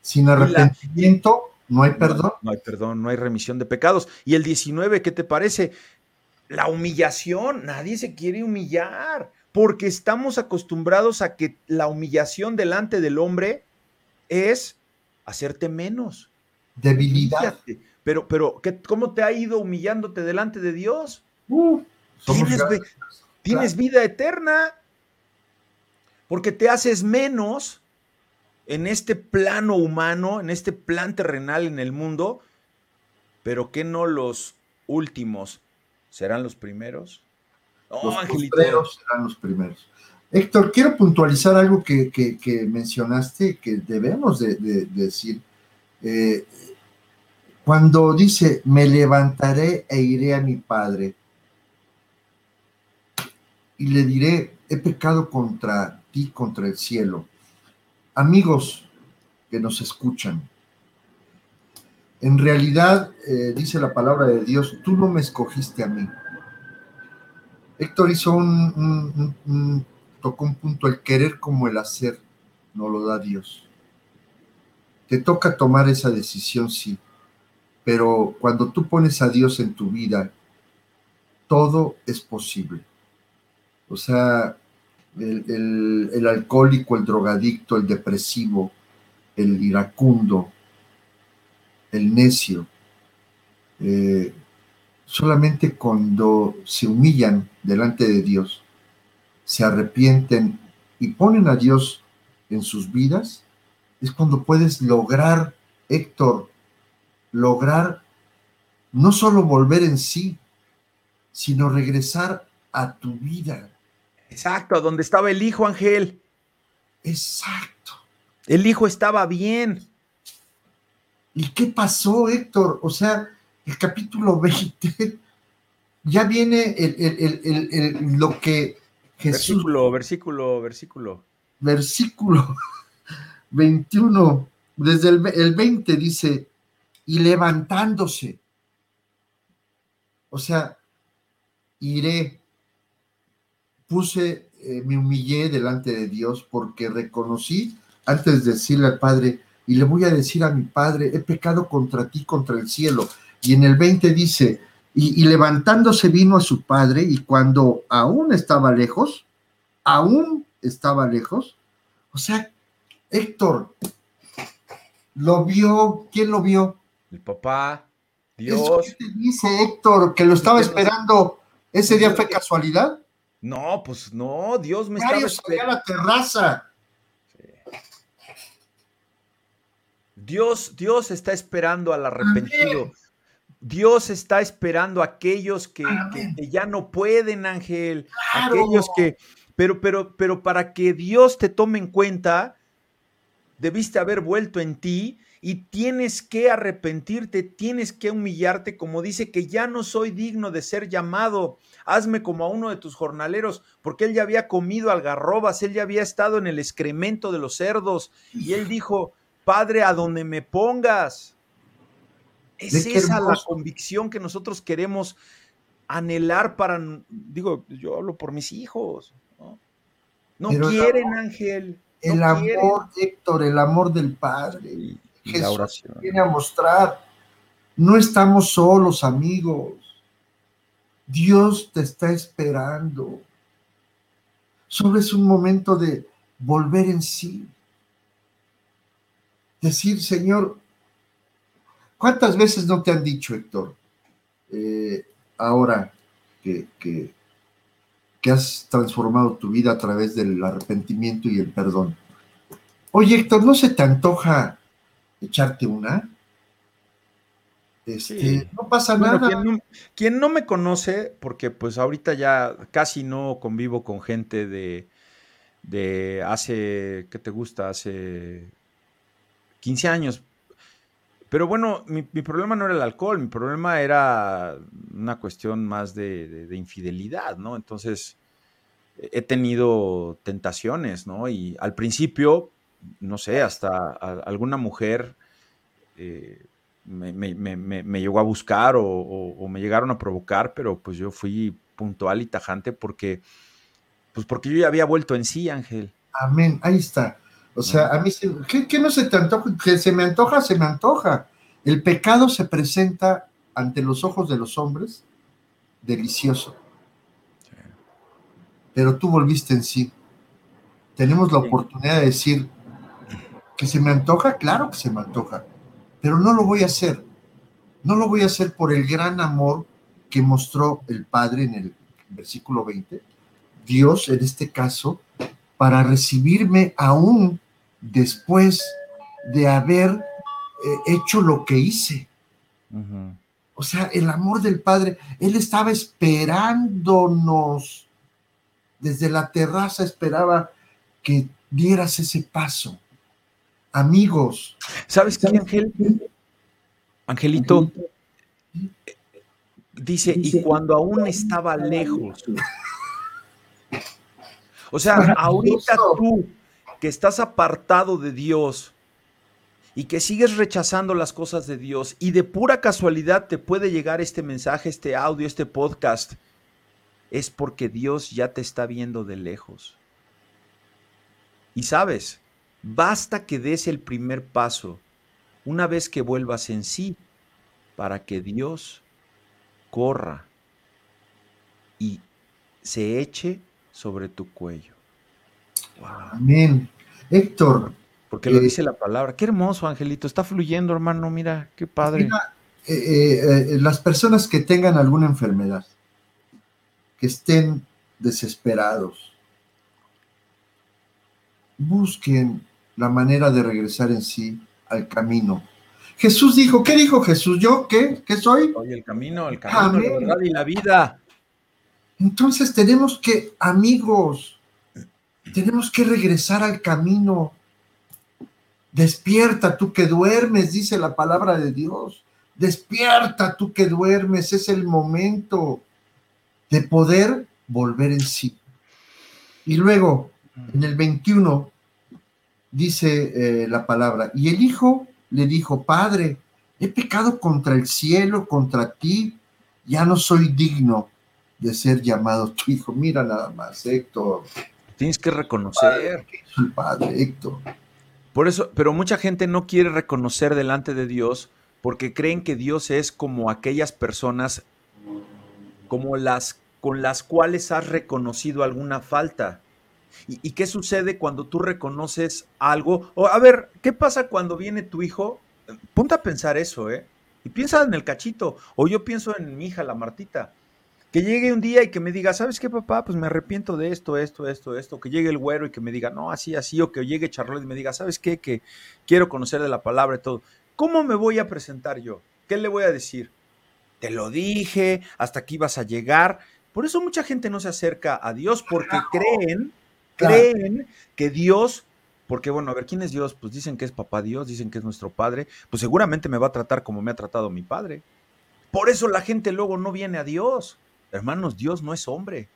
Sin arrepentimiento no hay perdón. No, hay perdón, no hay remisión de pecados. Y el 19, ¿qué te parece? La humillación, nadie se quiere humillar, porque estamos acostumbrados a que la humillación delante del hombre es hacerte menos. Debilidad. Pero, pero, ¿cómo te ha ido humillándote delante de Dios? Uh, tienes, tienes vida eterna, porque te haces menos en este plano humano, en este plan terrenal en el mundo, pero que no los últimos serán los primeros. los primeros serán los primeros. Héctor, quiero puntualizar algo que, mencionaste que debemos de, decir. Eh, cuando dice, me levantaré e iré a mi Padre y le diré, he pecado contra ti, contra el cielo amigos que nos escuchan, en realidad, eh, dice la palabra de Dios, tú no me escogiste a mí. Héctor hizo un, tocó un punto, el querer como el hacer, no lo da Dios. Te toca tomar esa decisión, sí, pero cuando tú pones a Dios en tu vida, todo es posible. O sea, el, alcohólico, el drogadicto, el depresivo, el iracundo, el necio. Eh, solamente cuando se humillan delante de Dios, se arrepienten y ponen a Dios en sus vidas, es cuando puedes lograr, Héctor, lograr no solo volver en sí, sino regresar a tu vida, Exacto, donde estaba el hijo, Ángel. Exacto. El hijo estaba bien. ¿Y qué pasó, Héctor? O sea, el capítulo 20, ya viene el, lo que Jesús. Versículo, versículo, versículo. Versículo 21, desde el, el 20 dice, y levantándose. O sea, iré puse, eh, me humillé delante de Dios porque reconocí antes de decirle al Padre, y le voy a decir a mi Padre, he pecado contra ti, contra el cielo. Y en el 20 dice, y, y levantándose vino a su Padre, y cuando aún estaba lejos, aún estaba lejos, o sea, Héctor, ¿lo vio? ¿Quién lo vio? El papá, Dios. ¿Qué te dice Héctor? Que lo estaba esperando. ¿Ese día fue casualidad? No, pues no, Dios me estaba esperando. la terraza. Dios, Dios está esperando al arrepentido. Dios está esperando a aquellos que, ya no pueden, Ángel. Aquellos que. Pero, pero, pero para que Dios te tome en cuenta, debiste haber vuelto en ti y tienes que arrepentirte, tienes que humillarte, como dice que ya no soy digno de ser llamado hazme como a uno de tus jornaleros, porque él ya había comido algarrobas, él ya había estado en el excremento de los cerdos, y él dijo, Padre, a donde me pongas. Es esa la convicción que nosotros queremos anhelar para, digo, yo hablo por mis hijos, no, quieren, Ángel. el amor, Héctor, el amor del Padre. Jesús viene a mostrar. No estamos solos, amigos. Dios te está esperando. Solo es un momento de volver en sí. Decir, Señor, ¿cuántas veces no te han dicho, Héctor, eh, ahora que, que, que has transformado tu vida a través del arrepentimiento y el perdón? Oye, Héctor, ¿no se te antoja echarte una? Este, No pasa nada. Quien no, me conoce, porque pues ahorita ya casi no convivo con gente de, de hace, ¿qué te gusta? Hace 15 años. Pero bueno, mi, problema no era el alcohol, mi problema era una cuestión más de, infidelidad, ¿no? Entonces, he tenido tentaciones, ¿no? Y al principio, no sé, hasta alguna mujer eh, me, llegó a buscar o, me llegaron a provocar, pero pues yo fui puntual y tajante porque, pues porque yo ya había vuelto en sí, Ángel. Amén, ahí está. O sea, a mí, ¿qué, no se te antoja? Que se me antoja, se me antoja. El pecado se presenta ante los ojos de los hombres delicioso. Pero tú volviste en sí. Tenemos la oportunidad de decir que se me antoja, claro que se me antoja pero no lo voy a hacer. No lo voy a hacer por el gran amor que mostró el Padre en el versículo 20. Dios, en este caso, para recibirme aún después de haber eh, hecho lo que hice. O sea, el amor del Padre, Él estaba esperándonos. Desde la terraza esperaba que dieras ese paso amigos. ¿Sabes qué, Ángel? Angelito dice, y cuando aún estaba lejos. O sea, ahorita tú que estás apartado de Dios y que sigues rechazando las cosas de Dios y de pura casualidad te puede llegar este mensaje, este audio, este podcast, es porque Dios ya te está viendo de lejos. Y sabes, Basta que des el primer paso una vez que vuelvas en sí para que Dios corra y se eche sobre tu cuello. Amén. Héctor. Porque lo eh, dice la palabra. Qué hermoso, Angelito. Está fluyendo, hermano. Mira, qué padre. Eh, eh, las personas que tengan alguna enfermedad, que estén desesperados, busquen la manera de regresar en sí al camino. Jesús dijo, ¿qué dijo Jesús? ¿Yo qué? ¿Qué soy? Soy el camino, el camino, la verdad y la vida. Entonces tenemos que, amigos, tenemos que regresar al camino. Despierta tú que duermes, dice la palabra de Dios. Despierta tú que duermes, es el momento de poder volver en sí. Y luego, en el 21, dice eh, la palabra, y el hijo le dijo, Padre, he pecado contra el cielo, contra ti, ya no soy digno de ser llamado tu hijo. Mira nada más, Héctor. Tienes que reconocer. Padre, padre, Héctor. Por eso, pero mucha gente no quiere reconocer delante de Dios porque creen que Dios es como aquellas personas como las con las cuales has reconocido alguna falta. ¿Y, qué sucede cuando tú reconoces algo? O, a ver, ¿qué pasa cuando viene tu hijo? Ponte a pensar eso, ¿eh? Y piensa en el cachito. O yo pienso en mi hija, la Martita. Que llegue un día y que me diga, ¿sabes qué, papá? Pues me arrepiento de esto, esto, esto, esto. Que llegue el güero y que me diga, no, así, así. O que llegue Charlotte y me diga, ¿sabes qué? Que quiero conocer de la palabra y todo. ¿Cómo me voy a presentar yo? ¿Qué le voy a decir? Te lo dije, hasta aquí vas a llegar. Por eso mucha gente no se acerca a Dios porque creen creen que Dios, porque bueno, a ver, ¿quién es Dios? Pues dicen que es papá Dios, dicen que es nuestro padre, pues seguramente me va a tratar como me ha tratado mi padre. Por eso la gente luego no viene a Dios. Hermanos, Dios no es hombre.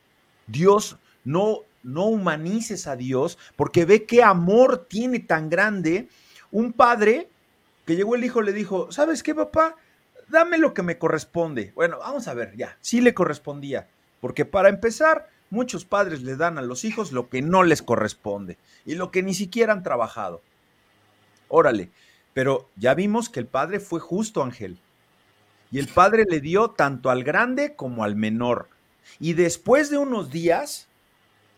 Dios no no humanices a Dios porque ve qué amor tiene tan grande un padre que llegó el hijo le dijo, "¿Sabes qué, papá? Dame lo que me corresponde." Bueno, vamos a ver, ya, sí le correspondía, porque para empezar, Muchos padres le dan a los hijos lo que no les corresponde y lo que ni siquiera han trabajado. Órale, pero ya vimos que el padre fue justo, Ángel. Y el padre le dio tanto al grande como al menor. Y después de unos días,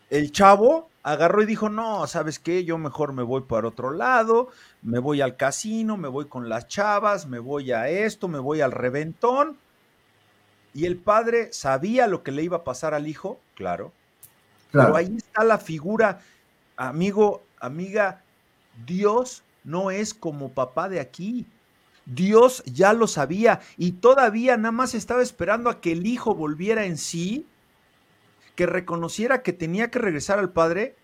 el chavo agarró y dijo, no, ¿sabes qué? Yo mejor me voy para otro lado, me voy al casino, me voy con las chavas, me voy a esto, me voy al reventón y el padre sabía lo que le iba a pasar al hijo, claro. Pero ahí está la figura, amigo, amiga, Dios no es como papá de aquí. Dios ya lo sabía y todavía nada más estaba esperando a que el hijo volviera en sí, que reconociera que tenía que regresar al padre.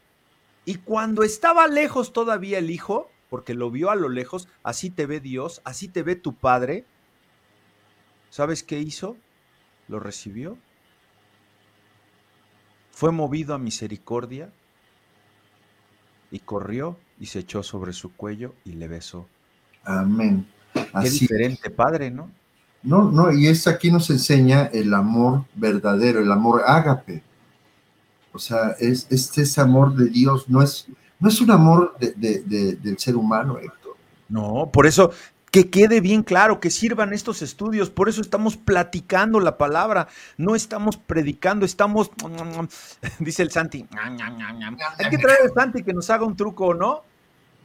Y cuando estaba lejos todavía el hijo, porque lo vio a lo lejos, así te ve Dios, así te ve tu padre, ¿sabes qué hizo? Lo recibió. Fue movido a misericordia y corrió y se echó sobre su cuello y le besó. Amén. Qué diferente padre, ¿no? No, no, y es aquí nos enseña el amor verdadero, el amor ágape. O sea, es, este ese amor de Dios, no es, no es un amor del ser humano, Héctor. No, por eso que quede bien claro, que sirvan estos estudios. Por eso estamos platicando la palabra, no estamos predicando, estamos, dice el Santi, hay que traer al Santi que nos haga un truco, ¿no?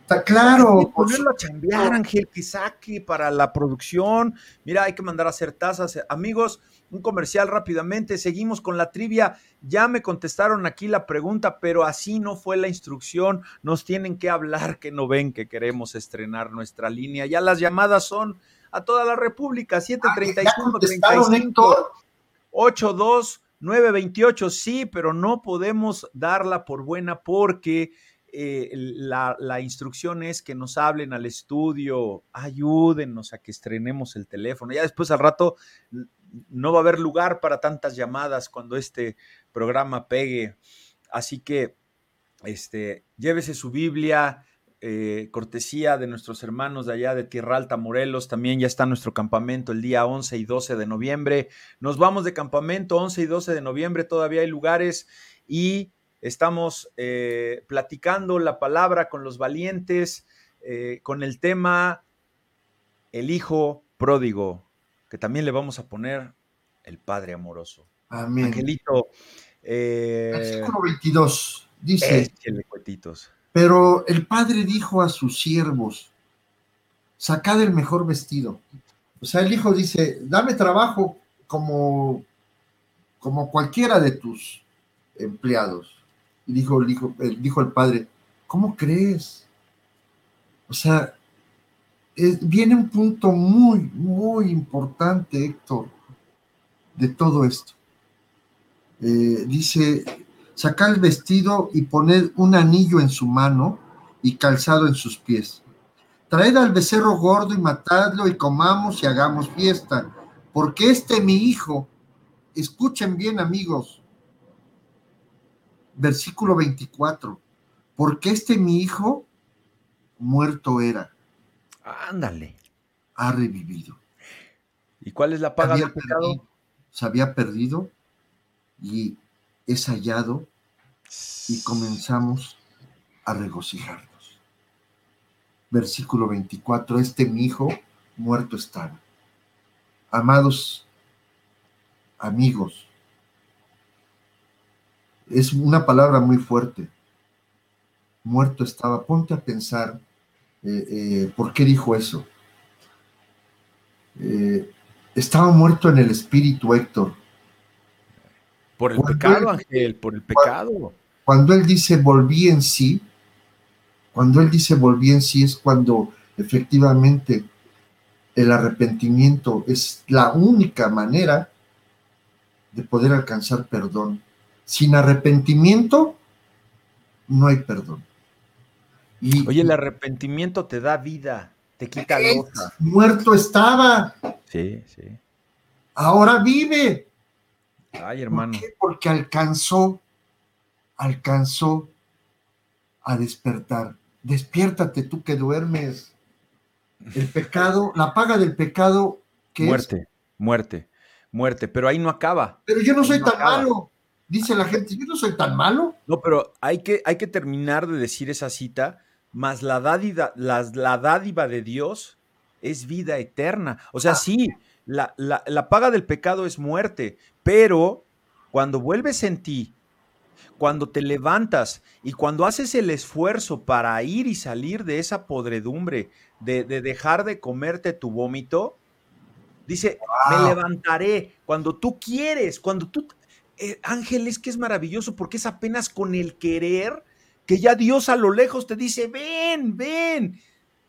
Está claro. Hay que ponerlo a chambear, Ángel, que saque para la producción. Mira, hay que mandar a hacer tazas. Amigos, un comercial rápidamente. Seguimos con la trivia. Ya me contestaron aquí la pregunta, pero así no fue la instrucción. Nos tienen que hablar que no ven que queremos estrenar nuestra línea. Ya las llamadas son a toda la República. 735 35 82 928. Sí, pero no podemos darla por buena porque eh, la, la, instrucción es que nos hablen al estudio, ayúdennos a que estrenemos el teléfono. Ya después al rato no va a haber lugar para tantas llamadas cuando este programa pegue. Así que este, llévese su Biblia, eh, cortesía de nuestros hermanos de allá de Tierra Alta, Morelos. También ya está nuestro campamento el día 11 y 12 de noviembre. Nos vamos de campamento 11 y 12 de noviembre, todavía hay lugares y estamos eh, platicando la palabra con los valientes, eh, con el tema El Hijo Pródigo que también le vamos a poner el Padre amoroso. Amén. Angelito. Eh, Versículo 22 dice. Pero el Padre dijo a sus siervos: Sacad el mejor vestido. O sea, el hijo dice: Dame trabajo como, como cualquiera de tus empleados. Y dijo dijo el padre: ¿Cómo crees? O sea, viene un punto muy, muy importante, Héctor, de todo esto. Eh, dice, sacar el vestido y poner un anillo en su mano y calzado en sus pies. Traed al becerro gordo y matadlo y comamos y hagamos fiesta, porque este mi hijo, escuchen bien amigos, versículo 24, porque este mi hijo muerto era Ándale. Ha revivido. ¿Y cuál es la paga del pecado? se había perdido y es hallado y comenzamos a regocijarnos. Versículo 24, este mi hijo muerto está. Amados amigos, es una palabra muy fuerte. Muerto estaba. Ponte a pensar eh, eh, ¿Por qué dijo eso? Eh, estaba muerto en el espíritu, Héctor. Por el pecado, Ángel, por el pecado. Cuando él dice volví en sí, cuando él dice volví en sí es cuando efectivamente el arrepentimiento es la única manera de poder alcanzar perdón. Sin arrepentimiento no hay perdón. Oye, el arrepentimiento te da vida, te quita losa. Muerto estaba. Sí, sí. Ahora vive. Ay, hermano. ¿Por qué? Porque alcanzó, alcanzó a despertar. Despiértate tú que duermes. El pecado, la paga del pecado, que muerte, muerte, muerte. Pero ahí no acaba. Pero yo no soy tan malo. Dice la gente, yo no soy tan malo. No, pero hay que, hay que terminar de decir esa cita más la dádiva, la, dádiva de Dios es vida eterna. O sea, sí, la, la, paga del pecado es muerte, pero cuando vuelves en ti, cuando te levantas y cuando haces el esfuerzo para ir y salir de esa podredumbre, de, dejar de comerte tu vómito, dice, me levantaré cuando tú quieres, cuando tú... Eh, Ángel, es que es maravilloso porque es apenas con el querer que ya Dios a lo lejos te dice, ven, ven.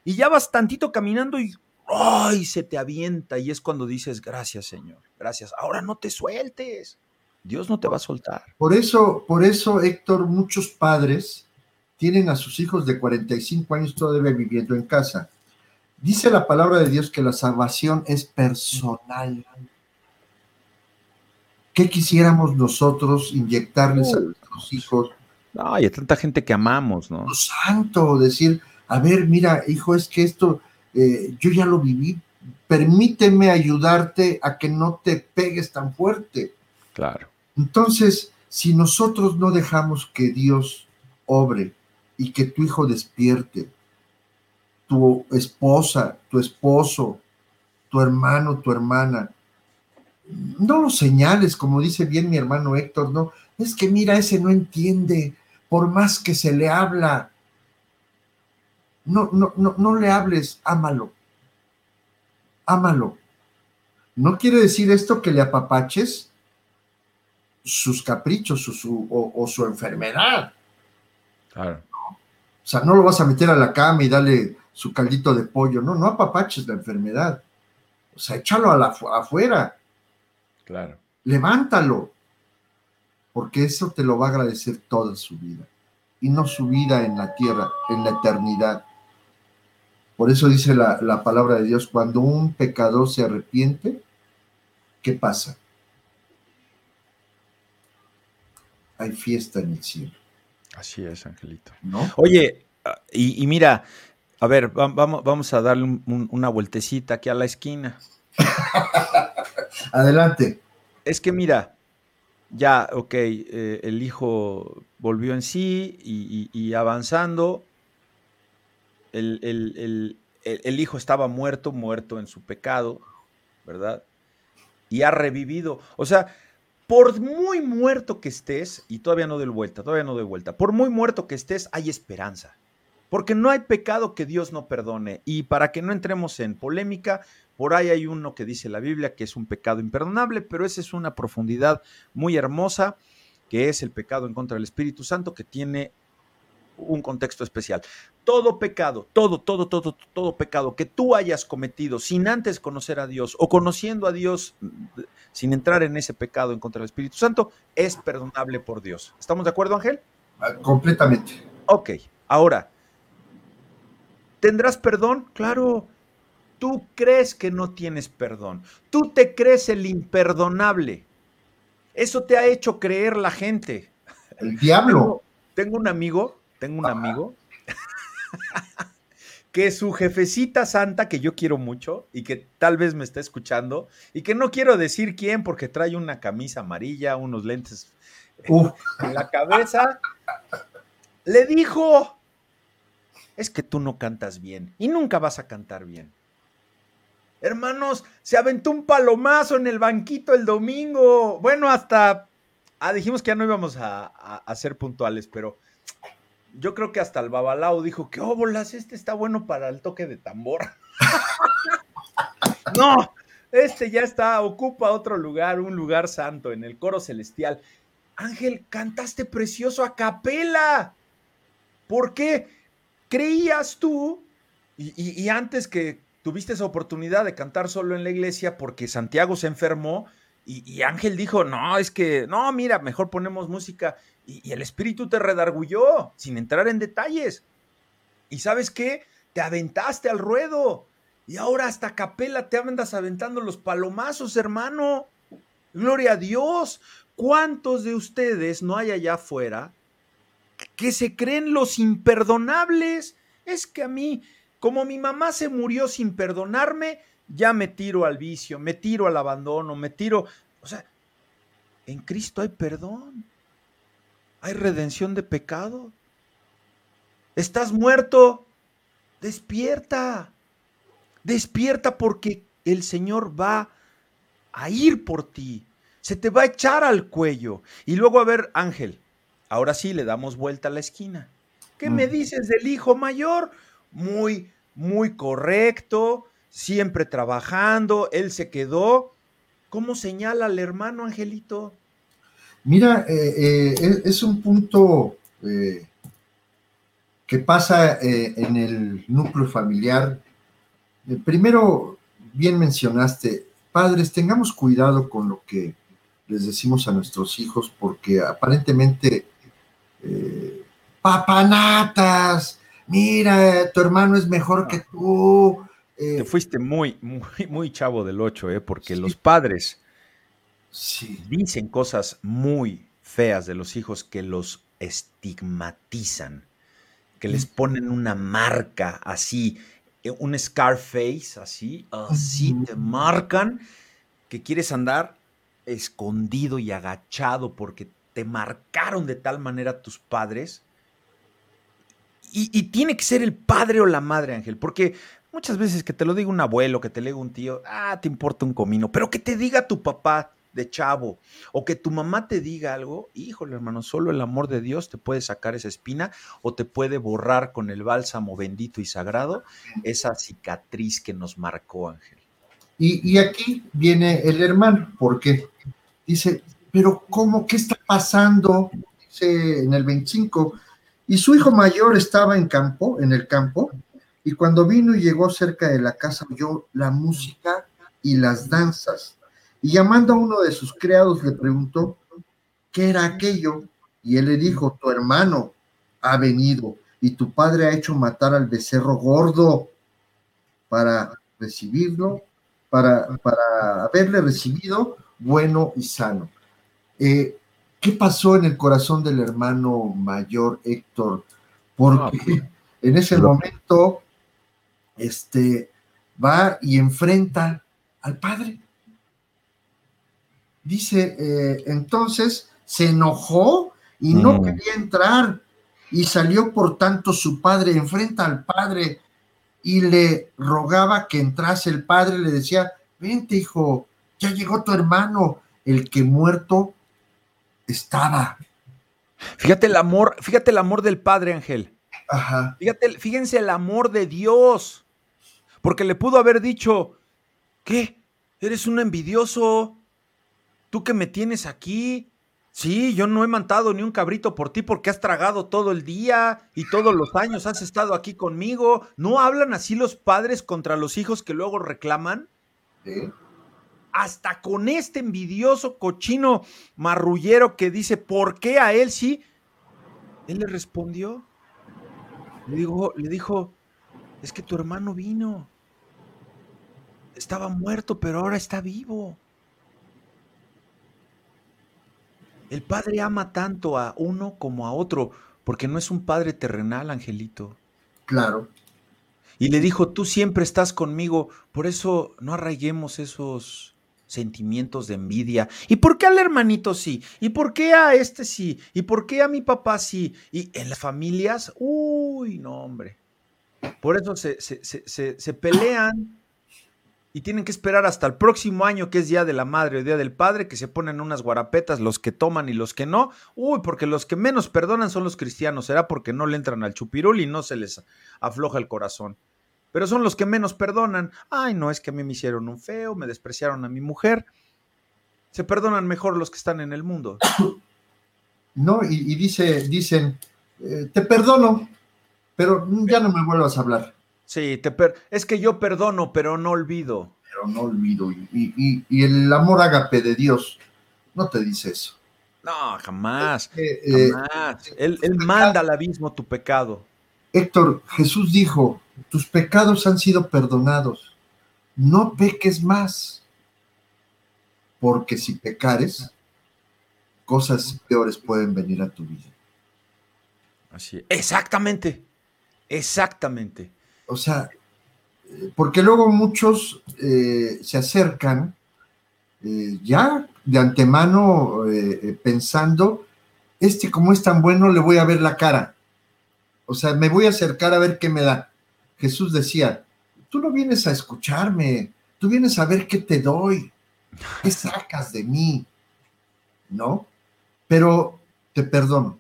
Y ya vas tantito caminando y ¡ay! se te avienta y es cuando dices, gracias Señor, gracias. Ahora no te sueltes. Dios no te va a soltar. Por eso, por eso, Héctor, muchos padres tienen a sus hijos de 45 años todavía viviendo en casa. Dice la palabra de Dios que la salvación es personal. ¿Qué quisiéramos nosotros inyectarles a nuestros hijos? No, hay tanta gente que amamos, ¿no? Santo, decir, a ver, mira, hijo, es que esto eh, yo ya lo viví, permíteme ayudarte a que no te pegues tan fuerte. Claro. Entonces, si nosotros no dejamos que Dios obre y que tu hijo despierte, tu esposa, tu esposo, tu hermano, tu hermana, no lo señales, como dice bien mi hermano Héctor, no, es que mira, ese no entiende, por más que se le habla, no, no, no, no le hables, ámalo. Ámalo. No quiere decir esto que le apapaches sus caprichos o su, o, su enfermedad. Claro. O sea, no lo vas a meter a la cama y darle su caldito de pollo. No, no apapaches la enfermedad. O sea, échalo a la, afuera. Claro. Levántalo. Porque eso te lo va a agradecer toda su vida. Y no su vida en la tierra, en la eternidad. Por eso dice la, palabra de Dios, cuando un pecador se arrepiente, ¿qué pasa? Hay fiesta en el cielo. Así es, Angelito. ¿No? Oye, y, mira, a ver, vamos, vamos a darle una vueltecita aquí a la esquina. Adelante. Es que mira, ya, ok, eh, el hijo volvió en sí y avanzando, el, hijo estaba muerto, muerto en su pecado, ¿verdad? Y ha revivido. O sea, por muy muerto que estés, y todavía no doy vuelta, todavía no doy vuelta, por muy muerto que estés, hay esperanza. Porque no hay pecado que Dios no perdone. Y para que no entremos en polémica, por ahí hay uno que dice la Biblia que es un pecado imperdonable, pero esa es una profundidad muy hermosa, que es el pecado en contra del Espíritu Santo, que tiene un contexto especial. Todo pecado, todo, todo, todo, todo pecado que tú hayas cometido sin antes conocer a Dios o conociendo a Dios sin entrar en ese pecado en contra del Espíritu Santo, es perdonable por Dios. ¿Estamos de acuerdo, Ángel? Ah, completamente. Ok, ahora, ¿tendrás perdón? Claro. Tú crees que no tienes perdón. Tú te crees el imperdonable. Eso te ha hecho creer la gente. El diablo. tengo un amigo tengo un amigo que su jefecita santa, que yo quiero mucho y que tal vez me está escuchando, y que no quiero decir quién porque trae una camisa amarilla, unos lentes en la cabeza, le dijo, es que tú no cantas bien y nunca vas a cantar bien. Hermanos, se aventó un palomazo en el banquito el domingo. Bueno, hasta... Ah, dijimos que ya no íbamos a, ser puntuales, pero yo creo que hasta el Babalao dijo que, oh, bolas, este está bueno para el toque de tambor. no, este ya está, ocupa otro lugar, un lugar santo en el coro celestial. Ángel, cantaste precioso a capela. ¿Por qué? Creías tú, y, antes que tuviste esa oportunidad de cantar solo en la iglesia porque Santiago se enfermó, y, y, Ángel dijo, no, es que, no, mira, mejor ponemos música y, el espíritu te redargulló, sin entrar en detalles. ¿Y sabes qué? Te aventaste al ruedo. Y ahora hasta capela te andas aventando los palomazos, hermano. Gloria a Dios. ¿Cuántos de ustedes no hay allá afuera que se creen los imperdonables? Es que a mí, como mi mamá se murió sin perdonarme, ya me tiro al vicio, me tiro al abandono, me tiro... O sea, en Cristo hay perdón. ¿Hay redención de pecado? ¿Estás muerto? Despierta. Despierta porque el Señor va a ir por ti. Se te va a echar al cuello. Y luego, a ver, Ángel, ahora sí le damos vuelta a la esquina. ¿Qué me dices del hijo mayor? Muy, muy correcto, siempre trabajando, él se quedó. ¿Cómo señala el hermano Angelito? Mira, eh, eh, es un punto eh, que pasa en el núcleo familiar primero, bien mencionaste, padres, tengamos cuidado con lo que les decimos a nuestros hijos, porque aparentemente, papanatas, mira, tu hermano es mejor que tú. Eh, Te fuiste muy, muy, muy chavo del 8, ¿eh? porque los padres dicen cosas muy feas de los hijos que los estigmatizan, que les ponen una marca así, eh, un Scarface así, así te marcan que quieres andar escondido y agachado porque te marcaron de tal manera tus padres. Y, tiene que ser el padre o la madre, Ángel, porque muchas veces que te lo diga un abuelo, que te lo un tío, ah, te importa un comino, pero que te diga tu papá, de chavo, o que tu mamá te diga algo, híjole hermano, solo el amor de Dios te puede sacar esa espina o te puede borrar con el bálsamo bendito y sagrado esa cicatriz que nos marcó Ángel. Y, aquí viene el hermano, porque dice, pero ¿cómo? ¿Qué está pasando? Dice en el 25, y su hijo mayor estaba en campo, en el campo, y cuando vino y llegó cerca de la casa oyó la música y las danzas y llamando a uno de sus criados le preguntó, ¿qué era aquello? Y él le dijo, tu hermano ha venido y tu padre ha hecho matar al becerro gordo para recibirlo, para, para haberle recibido bueno y sano. Eh, ¿Qué pasó en el corazón del hermano mayor Héctor? Porque ah, pues, en ese momento este, va y enfrenta al padre. Dice, eh, entonces se enojó y no mm. quería entrar y salió por tanto su padre, enfrenta al padre y le rogaba que entrase. El padre le decía, vente hijo, ya llegó tu hermano, el que muerto estaba. Fíjate el amor, fíjate el amor del padre Ángel. Ajá. Fíjate, fíjense el amor de Dios. Porque le pudo haber dicho, ¿qué? Eres un envidioso, tú que me tienes aquí, sí, yo no he matado ni un cabrito por ti porque has tragado todo el día y todos los años has estado aquí conmigo. ¿No hablan así los padres contra los hijos que luego reclaman? Sí. Hasta con este envidioso cochino marrullero que dice, ¿por qué a él sí? Él le respondió, le dijo, le dijo, es que tu hermano vino. Estaba muerto, pero ahora está vivo. El padre ama tanto a uno como a otro, porque no es un padre terrenal, Angelito. Claro. Y le dijo, tú siempre estás conmigo, por eso no arraiguemos esos sentimientos de envidia. ¿Y por qué al hermanito sí? ¿Y por qué a este sí? ¿Y por qué a mi papá sí? Y en las familias, uy, no, hombre. Por eso se, se, se, se pelean y tienen que esperar hasta el próximo año, que es Día de la Madre o Día del Padre, que se ponen unas guarapetas, los que toman y los que no. Uy, porque los que menos perdonan son los cristianos. Será porque no le entran al chupirul y no se les afloja el corazón. Pero son los que menos perdonan. Ay, no, es que a mí me hicieron un feo, me despreciaron a mi mujer. Se perdonan mejor los que están en el mundo. No, y, dice, dicen, eh, te perdono, pero ya no me vuelvas a hablar. Sí, te es que yo perdono, pero no olvido. Pero no olvido. Y, el amor ágape de Dios no te dice eso. No, jamás. Eh, jamás. él, él manda al abismo tu pecado. Héctor, Jesús dijo, tus pecados han sido perdonados. No peques más. Porque si pecares, cosas peores pueden venir a tu vida. Así Exactamente. Exactamente. O sea, porque luego muchos eh, se acercan eh, ya de antemano eh, pensando, este como es tan bueno, le voy a ver la cara. O sea, me voy a acercar a ver qué me da. Jesús decía, tú no vienes a escucharme, tú vienes a ver qué te doy, qué sacas de mí, ¿no? Pero te perdono.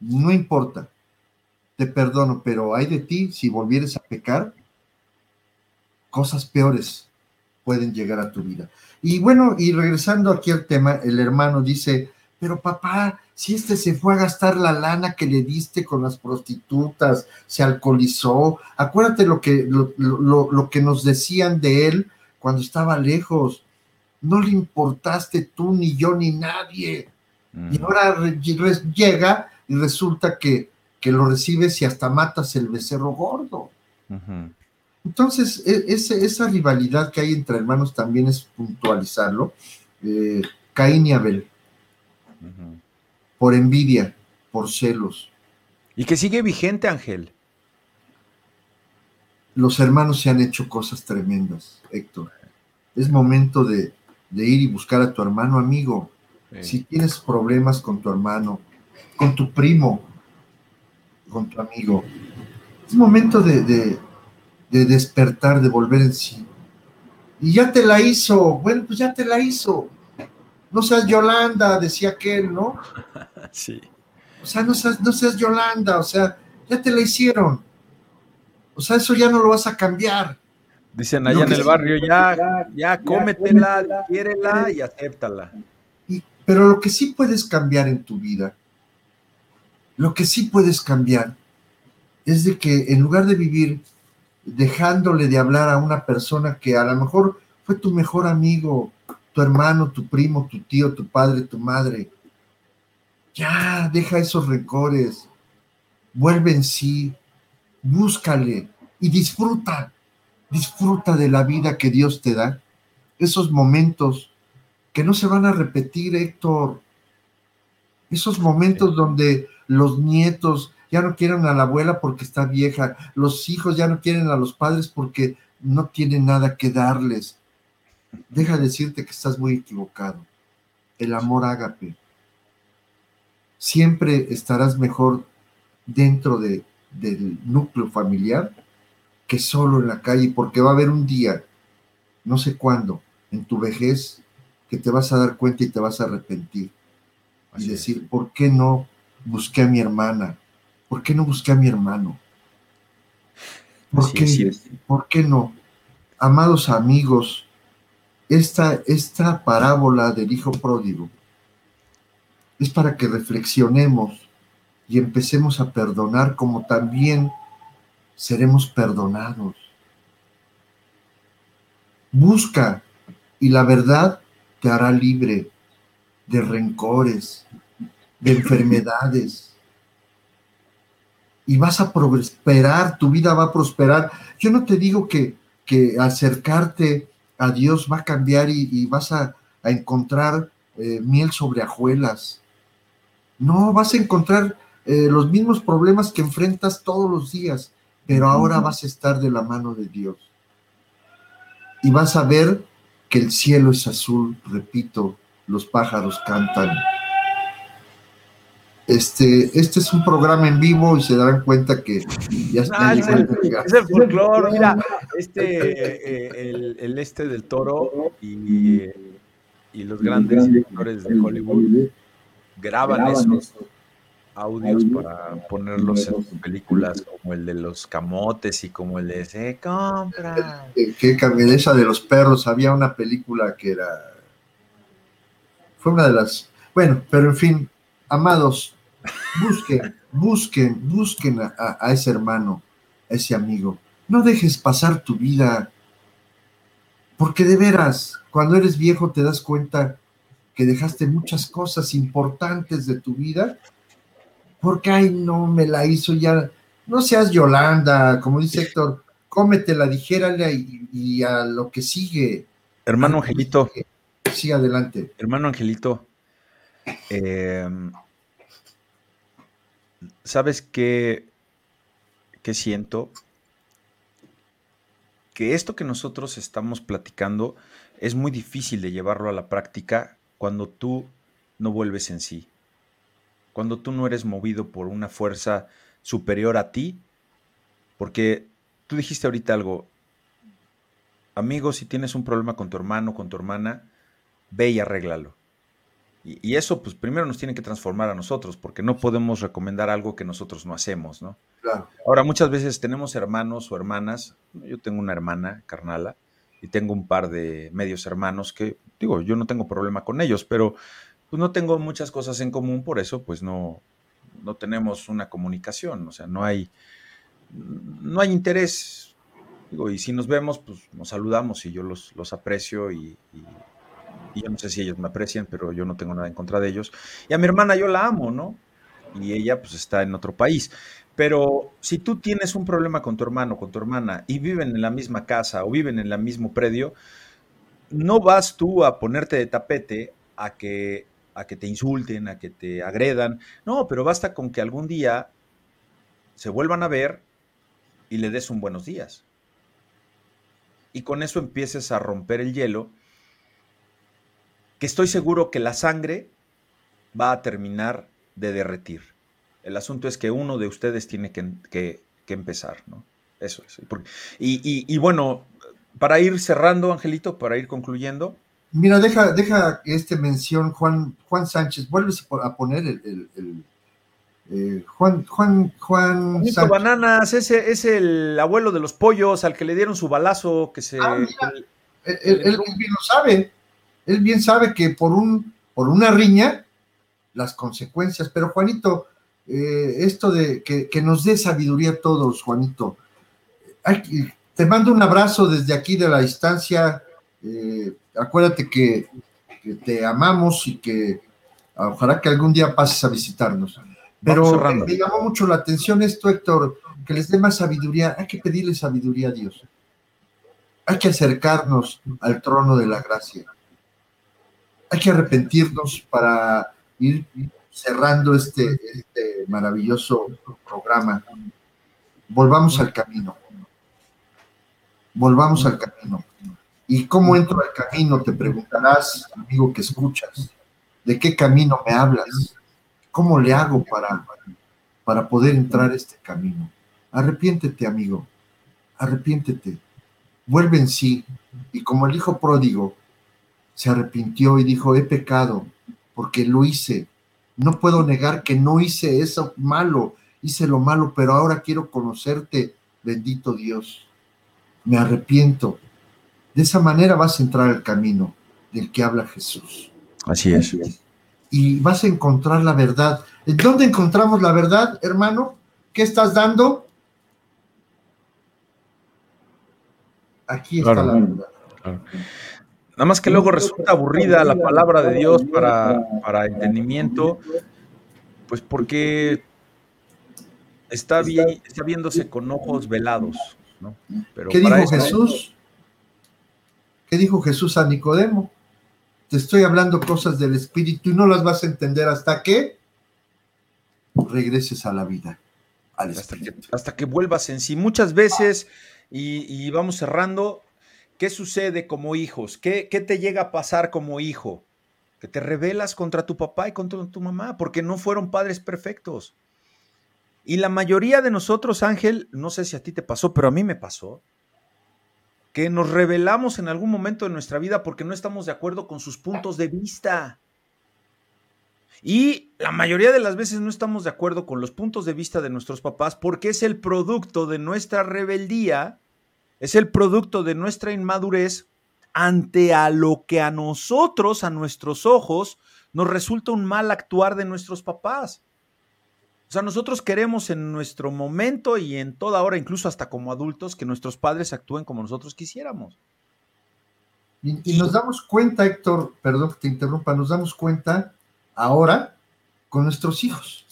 No importa te perdono, pero hay de ti si volvieres a pecar, cosas peores pueden llegar a tu vida. Y bueno, y regresando aquí al tema, el hermano dice, pero papá, si este se fue a gastar la lana que le diste con las prostitutas, se alcoholizó, acuérdate lo que, lo, que nos decían de él cuando estaba lejos, no le importaste tú, ni yo, ni nadie. Y mm. ahora llega y resulta que, que, lo recibes y hasta matas el becerro gordo. Entonces, e, esa rivalidad que hay entre hermanos también es puntualizarlo. Eh, Caín y Abel. Por envidia, por celos. Y que sigue vigente, Ángel. Los hermanos se han hecho cosas tremendas, Héctor. Es momento de, ir y buscar a tu hermano amigo. Si tienes problemas con tu hermano, con tu primo, con tu amigo, es momento de de despertar, de volver en sí. Y ya te la hizo, bueno, pues ya te la hizo. No seas Yolanda, decía aquel, ¿no? Sí. O sea, no seas, no seas Yolanda, o sea, ya te la hicieron. O sea, eso ya no lo vas a cambiar. Dicen allá en el barrio, ya, ya, cómetela, quiérela y acéptala. Y, pero lo que sí puedes cambiar en tu vida, lo que sí puedes cambiar, es de que en lugar de vivir dejándole de hablar a una persona que a lo mejor fue tu mejor amigo, tu hermano, tu primo, tu tío, tu padre, tu madre. Ya, deja esos rencores, vuelve en sí, búscale y disfruta, disfruta de la vida que Dios te da. Esos momentos que no se van a repetir, Héctor. Esos momentos donde los nietos ya no quieren a la abuela porque está vieja, los hijos ya no quieren a los padres porque no tienen nada que darles. Deja de decirte que estás muy equivocado. El amor ágape. Siempre estarás mejor dentro de, del núcleo familiar que solo en la calle, porque va a haber un día, no sé cuándo, en tu vejez, que te vas a dar cuenta y te vas a arrepentir. Y decir, ¿por qué no busqué a mi hermana? ¿por qué no busqué a mi hermano? ¿Por, qué, ¿por qué no? Amados amigos, esta, esta parábola del Hijo Pródigo es para que reflexionemos y empecemos a perdonar como también seremos perdonados. Busca y la verdad te hará libre de rencores, de enfermedades, y vas a prosperar, tu vida va a prosperar. Yo no te digo que, que acercarte a Dios va a cambiar y, vas a, encontrar eh, miel sobre ajuelas. No, vas a encontrar eh, los mismos problemas que enfrentas todos los días, pero ahora vas a estar de la mano de Dios. Y vas a ver que el cielo es azul, repito, los pájaros cantan. Este, este es un programa en vivo y se darán cuenta que ya está. Ah, es, el, folclore, mira, este, eh, el, este del toro y, y los grandes directores de Hollywood graban esos audios para ponerlos en películas como el de los camotes y como el de se compra. Qué camionesa de los perros, había una película que era. Fue una de las. Bueno, pero en fin, amados, Busquen, busquen, busquen a, ese hermano, a ese amigo. No dejes pasar tu vida, porque de veras, cuando eres viejo te das cuenta que dejaste muchas cosas importantes de tu vida, porque, ay, no, me la hizo ya. No seas Yolanda, como dice Héctor, cómetela, dijérale y, y a lo que sigue. Hermano Angelito. Sí, adelante. Hermano Angelito, eh, ¿Sabes qué, qué siento? Que esto que nosotros estamos platicando es muy difícil de llevarlo a la práctica cuando tú no vuelves en sí. Cuando tú no eres movido por una fuerza superior a ti. Porque tú dijiste ahorita algo. Amigo, si tienes un problema con tu hermano, con tu hermana, ve y arréglalo. Y, eso, pues primero nos tiene que transformar a nosotros, porque no podemos recomendar algo que nosotros no hacemos, ¿no? Ahora, muchas veces tenemos hermanos o hermanas, yo tengo una hermana, carnala, y tengo un par de medios hermanos que, digo, yo no tengo problema con ellos, pero pues no tengo muchas cosas en común, por eso pues no, no tenemos una comunicación, o sea, no hay, no hay interés. Digo, y si nos vemos, pues nos saludamos y yo los, los aprecio y, y, yo no sé si ellos me aprecian, pero yo no tengo nada en contra de ellos. Y a mi hermana yo la amo, ¿no? Y ella pues está en otro país. Pero si tú tienes un problema con tu hermano, con tu hermana, y viven en la misma casa o viven en el mismo predio, no vas tú a ponerte de tapete a que a que te insulten, a que te agredan. No, pero basta con que algún día se vuelvan a ver y le des un buenos días. Y con eso empieces a romper el hielo, que estoy seguro que la sangre va a terminar de derretir. El asunto es que uno de ustedes tiene que, empezar, ¿no? Eso es. y bueno, para ir cerrando, Angelito, para ir concluyendo, Mira, deja, deja este mención, Juan, Juan Sánchez, vuelves a poner el, eh, Juan, Juan, Juan Sánchez. Bananas, ese es el abuelo de los pollos al que le dieron su balazo, que se. Ah, él, bien lo sabe. Él bien sabe que por un, por una riña, las consecuencias. Pero Juanito, eh, esto de que, nos dé sabiduría a todos, Juanito. te mando un abrazo desde aquí de la distancia. Eh, acuérdate que, te amamos y que ojalá que algún día pases a visitarnos. Pero me llamó mucho la atención esto, Héctor, que les dé más sabiduría. Hay que pedirle sabiduría a Dios. Hay que acercarnos al trono de la gracia. Hay que arrepentirnos para ir cerrando este, este maravilloso programa. Volvamos al camino. Volvamos al camino. ¿Y cómo entro al camino? Te preguntarás, amigo que escuchas. ¿De qué camino me hablas? ¿Cómo le hago para, para poder entrar este camino? Arrepiéntete, amigo. Arrepiéntete. Vuelve en sí. Y como el hijo pródigo se arrepintió y dijo, he pecado porque lo hice. No puedo negar que no hice eso malo. Hice lo malo, pero ahora quiero conocerte, bendito Dios. Me arrepiento de esa manera vas a entrar al camino del que habla Jesús. Así es. Y vas a encontrar la verdad. ¿En dónde encontramos la verdad, hermano? ¿Qué estás dando? Aquí está la verdad. Nada más que luego resulta aburrida la palabra de Dios para, para entendimiento, pues porque está, bien, está viéndose con ojos velados. ¿no? Pero ¿Qué dijo Jesús? ¿Qué dijo Jesús a Nicodemo? Te estoy hablando cosas del Espíritu y no las vas a entender hasta que regreses a la vida. hasta, que, vuelvas en sí. Muchas veces, y, vamos cerrando, ¿qué sucede como hijos? ¿Qué, ¿Qué te llega a pasar como hijo? Que te rebelas contra tu papá y contra tu mamá, porque no fueron padres perfectos. Y la mayoría de nosotros, Ángel, no sé si a ti te pasó, pero a mí me pasó que nos revelamos en algún momento de nuestra vida porque no estamos de acuerdo con sus puntos de vista. Y la mayoría de las veces no estamos de acuerdo con los puntos de vista de nuestros papás porque es el producto de nuestra rebeldía, es el producto de nuestra inmadurez ante a lo que a nosotros, a nuestros ojos, nos resulta un mal actuar de nuestros papás. O sea, nosotros queremos en nuestro momento y en toda hora, incluso hasta como adultos, que nuestros padres actúen como nosotros quisiéramos. Y, nos damos cuenta, Héctor, perdón que te interrumpa, nos damos cuenta ahora con nuestros hijos.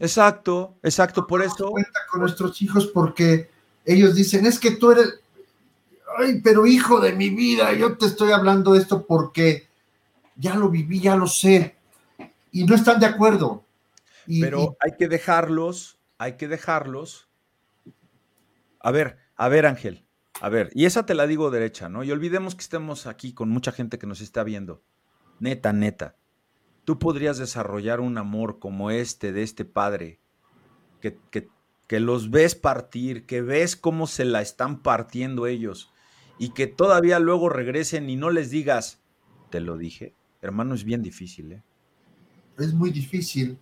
Exacto, exacto, por eso. cuenta con nuestros hijos porque ellos dicen, es que tú eres, ay, pero hijo de mi vida, yo te estoy hablando de esto porque ya lo viví, ya lo sé. Y no están de acuerdo. Pero hay que dejarlos, hay que dejarlos. A ver, a ver, Ángel, a ver, y esa te la digo derecha, ¿no? Y olvidemos que estemos aquí con mucha gente que nos está viendo. Neta, neta. Tú podrías desarrollar un amor como este, de este padre, que, que, que los ves partir, que ves cómo se la están partiendo ellos, y que todavía luego regresen y no les digas, te lo dije. Hermano, es bien difícil, ¿eh? Es muy difícil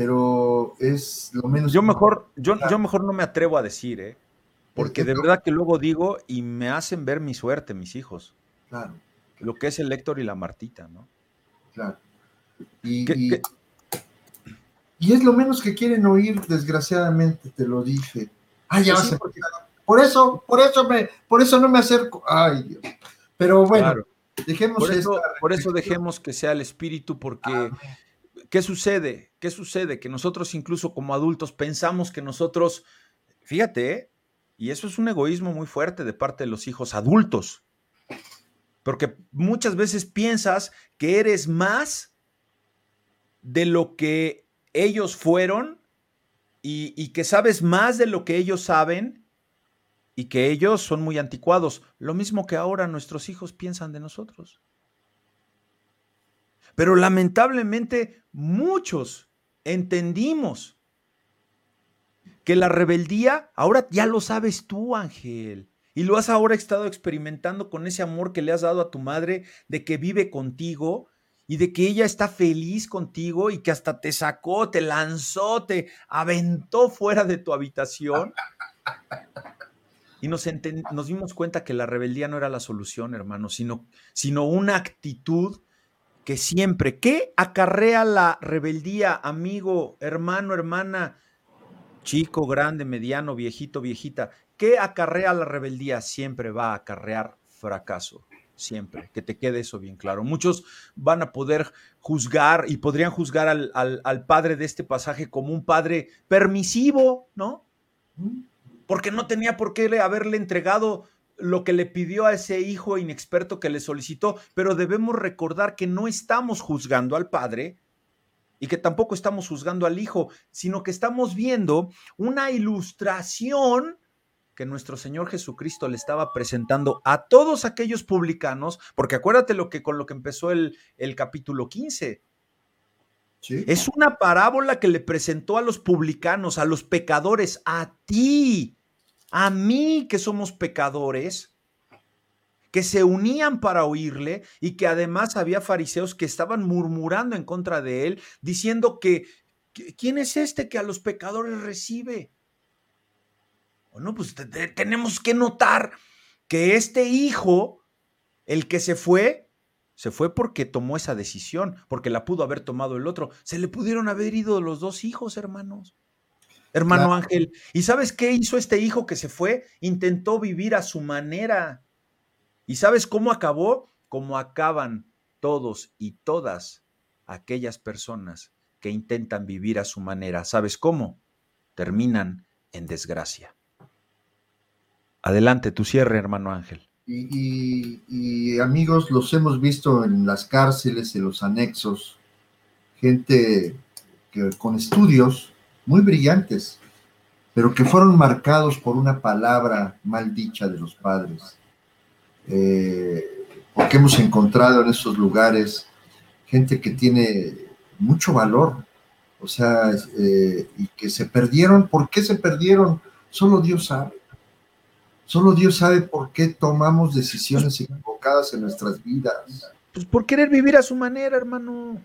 pero es lo menos. Yo mejor, yo, yo mejor no me atrevo a decir, ¿eh? Porque de verdad que luego digo y me hacen ver mi suerte, mis hijos. Claro. Lo que es el Héctor y la Martita, ¿no? Claro. Y, y, es lo menos que quieren oír, desgraciadamente, te lo dije. Ay, ya pues Por eso, por eso me, por eso no me acerco. Ay, Dios. Pero bueno, dejemos por eso, por eso dejemos que sea el espíritu, porque ¿qué sucede? ¿Qué sucede? Que nosotros incluso como adultos pensamos que nosotros, fíjate, ¿eh? y eso es un egoísmo muy fuerte de parte de los hijos adultos, porque muchas veces piensas que eres más de lo que ellos fueron y, que sabes más de lo que ellos saben y que ellos son muy anticuados. Lo mismo que ahora nuestros hijos piensan de nosotros. Pero lamentablemente muchos entendimos que la rebeldía, ahora ya lo sabes tú, Ángel. Y lo has ahora estado experimentando con ese amor que le has dado a tu madre, de que vive contigo y de que ella está feliz contigo y que hasta te sacó, te lanzó, te aventó fuera de tu habitación. Y nos, nos dimos cuenta que la rebeldía no era la solución, hermano, sino, sino una actitud que siempre, ¿qué acarrea la rebeldía, amigo, hermano, hermana, chico, grande, mediano, viejito, viejita? ¿Qué acarrea la rebeldía? Siempre va a acarrear fracaso siempre, que te quede eso bien claro. Muchos van a poder juzgar y podrían juzgar al, padre de este pasaje como un padre permisivo, ¿no? Porque no tenía por qué haberle entregado lo que le pidió a ese hijo inexperto que le solicitó, pero debemos recordar que no estamos juzgando al padre y que tampoco estamos juzgando al hijo, sino que estamos viendo una ilustración que nuestro Señor Jesucristo le estaba presentando a todos aquellos publicanos, porque acuérdate lo que con lo que empezó el, el capítulo 15. Es una parábola que le presentó a los publicanos, a los pecadores, a ti, a mí que somos pecadores, que se unían para oírle y que además había fariseos que estaban murmurando en contra de él, diciendo que, ¿quién es este que a los pecadores recibe? Bueno, pues tenemos que notar que este hijo, el que se fue, se fue porque tomó esa decisión, porque la pudo haber tomado el otro. Se le pudieron haber ido los dos hijos, hermanos. Hermano Ángel. ¿Y sabes qué hizo este hijo que se fue? Intentó vivir a su manera. ¿Y sabes cómo acabó? Como acaban todos y todas aquellas personas que intentan vivir a su manera. ¿Sabes cómo? Terminan en desgracia. Adelante, tu cierre, hermano Ángel. Y, amigos, los hemos visto en las cárceles, en los anexos, gente que, con estudios muy brillantes, pero que fueron marcados por una palabra mal dicha de los padres. Eh, porque hemos encontrado en esos lugares gente que tiene mucho valor, o sea, eh, y que se perdieron. ¿Por qué se perdieron? Solo Dios sabe. Solo Dios sabe por qué tomamos decisiones equivocadas en nuestras vidas. Pues por querer vivir a su manera, hermano.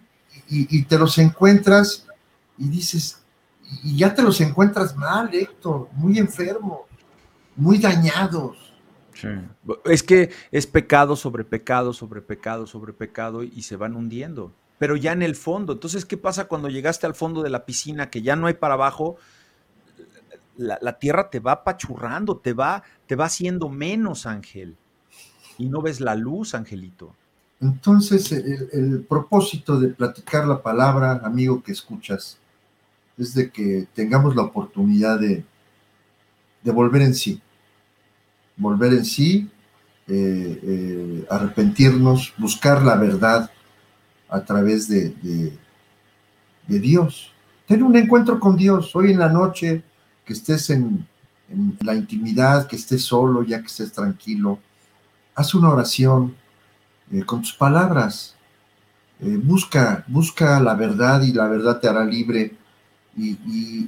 Y, te los encuentras y dices, y ya te los encuentras mal, Héctor, muy enfermos, muy dañados. Sí. Es que es pecado sobre pecado, sobre pecado, sobre pecado y se van hundiendo. Pero ya en el fondo. Entonces, ¿qué pasa cuando llegaste al fondo de la piscina que ya no hay para abajo? La, tierra te va apachurrando, te va, te va haciendo menos, Ángel. Y no ves la luz, Angelito. Entonces, el, propósito de platicar la palabra, amigo que escuchas, es de que tengamos la oportunidad de, de volver en sí. Volver en sí, eh, eh, arrepentirnos, buscar la verdad a través de, de, de Dios. Tener un encuentro con Dios hoy en la noche que estés en, la intimidad, que estés solo, ya que estés tranquilo. Haz una oración eh, con tus palabras. Eh, busca, busca la verdad y la verdad te hará libre. Y,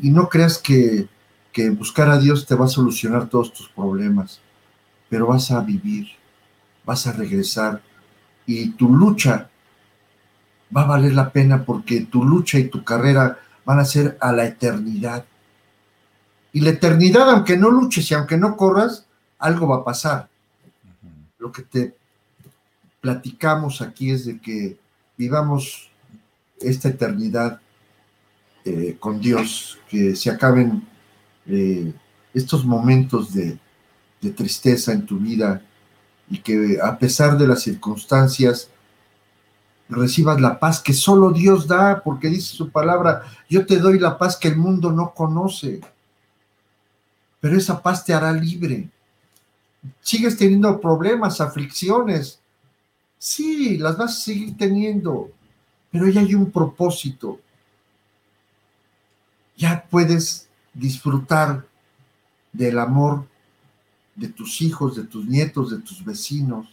no creas que, que buscar a Dios te va a solucionar todos tus problemas, pero vas a vivir, vas a regresar y tu lucha va a valer la pena porque tu lucha y tu carrera van a ser a la eternidad. Y la eternidad, aunque no luches y aunque no corras, algo va a pasar. Lo que te platicamos aquí es de que vivamos esta eternidad eh, con Dios, que se acaben eh, estos momentos de, de tristeza en tu vida y que a pesar de las circunstancias recibas la paz que solo Dios da, porque dice su palabra, yo te doy la paz que el mundo no conoce, pero esa paz te hará libre. Sigues teniendo problemas, aflicciones, sí, las vas a seguir teniendo, pero ya hay un propósito. Ya puedes disfrutar del amor de tus hijos, de tus nietos, de tus vecinos,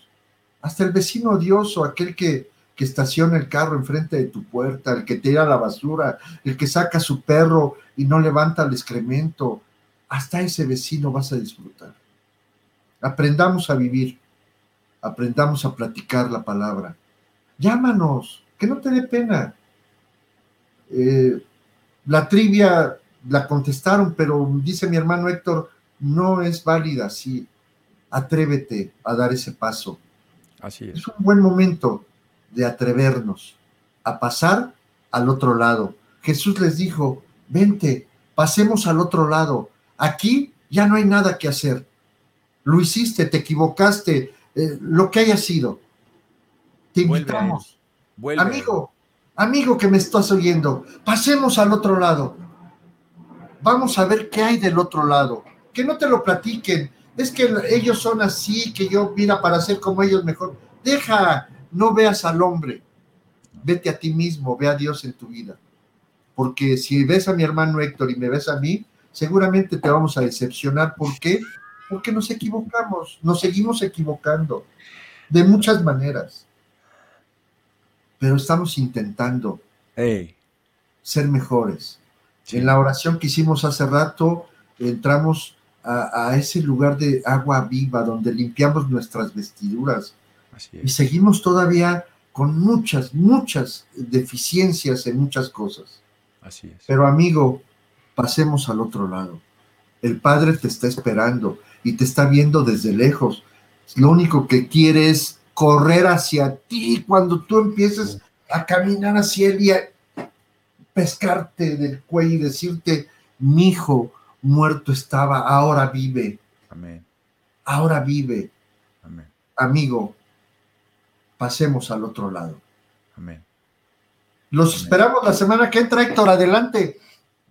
hasta el vecino odioso, aquel que, que estaciona el carro enfrente de tu puerta, el que tira la basura, el que saca su perro y no levanta el excremento, hasta ese vecino vas a disfrutar. Aprendamos a vivir, aprendamos a platicar la palabra. Llámanos, que no te dé pena. Eh, la trivia la contestaron, pero dice mi hermano Héctor, no es válida así. Atrévete a dar ese paso. Así es. Es un buen momento de atrevernos a pasar al otro lado. Jesús les dijo, vente, pasemos al otro lado. Aquí ya no hay nada que hacer. Lo hiciste, te equivocaste, eh, lo que haya sido. Te invitamos. Amigo, amigo que me estás oyendo, pasemos al otro lado. Vamos a ver qué hay del otro lado que no te lo platiquen. Es que ellos son así, que yo, mira, para ser como ellos mejor. Deja, no veas al hombre. Vete a ti mismo, ve a Dios en tu vida. Porque si ves a mi hermano Héctor y me ves a mí, seguramente te vamos a decepcionar. ¿Por qué? Porque nos equivocamos, nos seguimos equivocando de muchas maneras. Pero estamos intentando ser mejores. En la oración que hicimos hace rato, entramos a, ese lugar de agua viva donde limpiamos nuestras vestiduras. Y seguimos todavía con muchas, muchas deficiencias en muchas cosas. Así es. Pero amigo, pasemos al otro lado. El Padre te está esperando y te está viendo desde lejos. Lo único que quiere es correr hacia ti cuando tú empieces a caminar hacia Él y a pescarte del cuello y decirte, mi hijo, muerto estaba, ahora vive. Amén. Ahora vive. Amén. Amigo, pasemos al otro lado. Amén. Los esperamos la semana que entra, Héctor, adelante.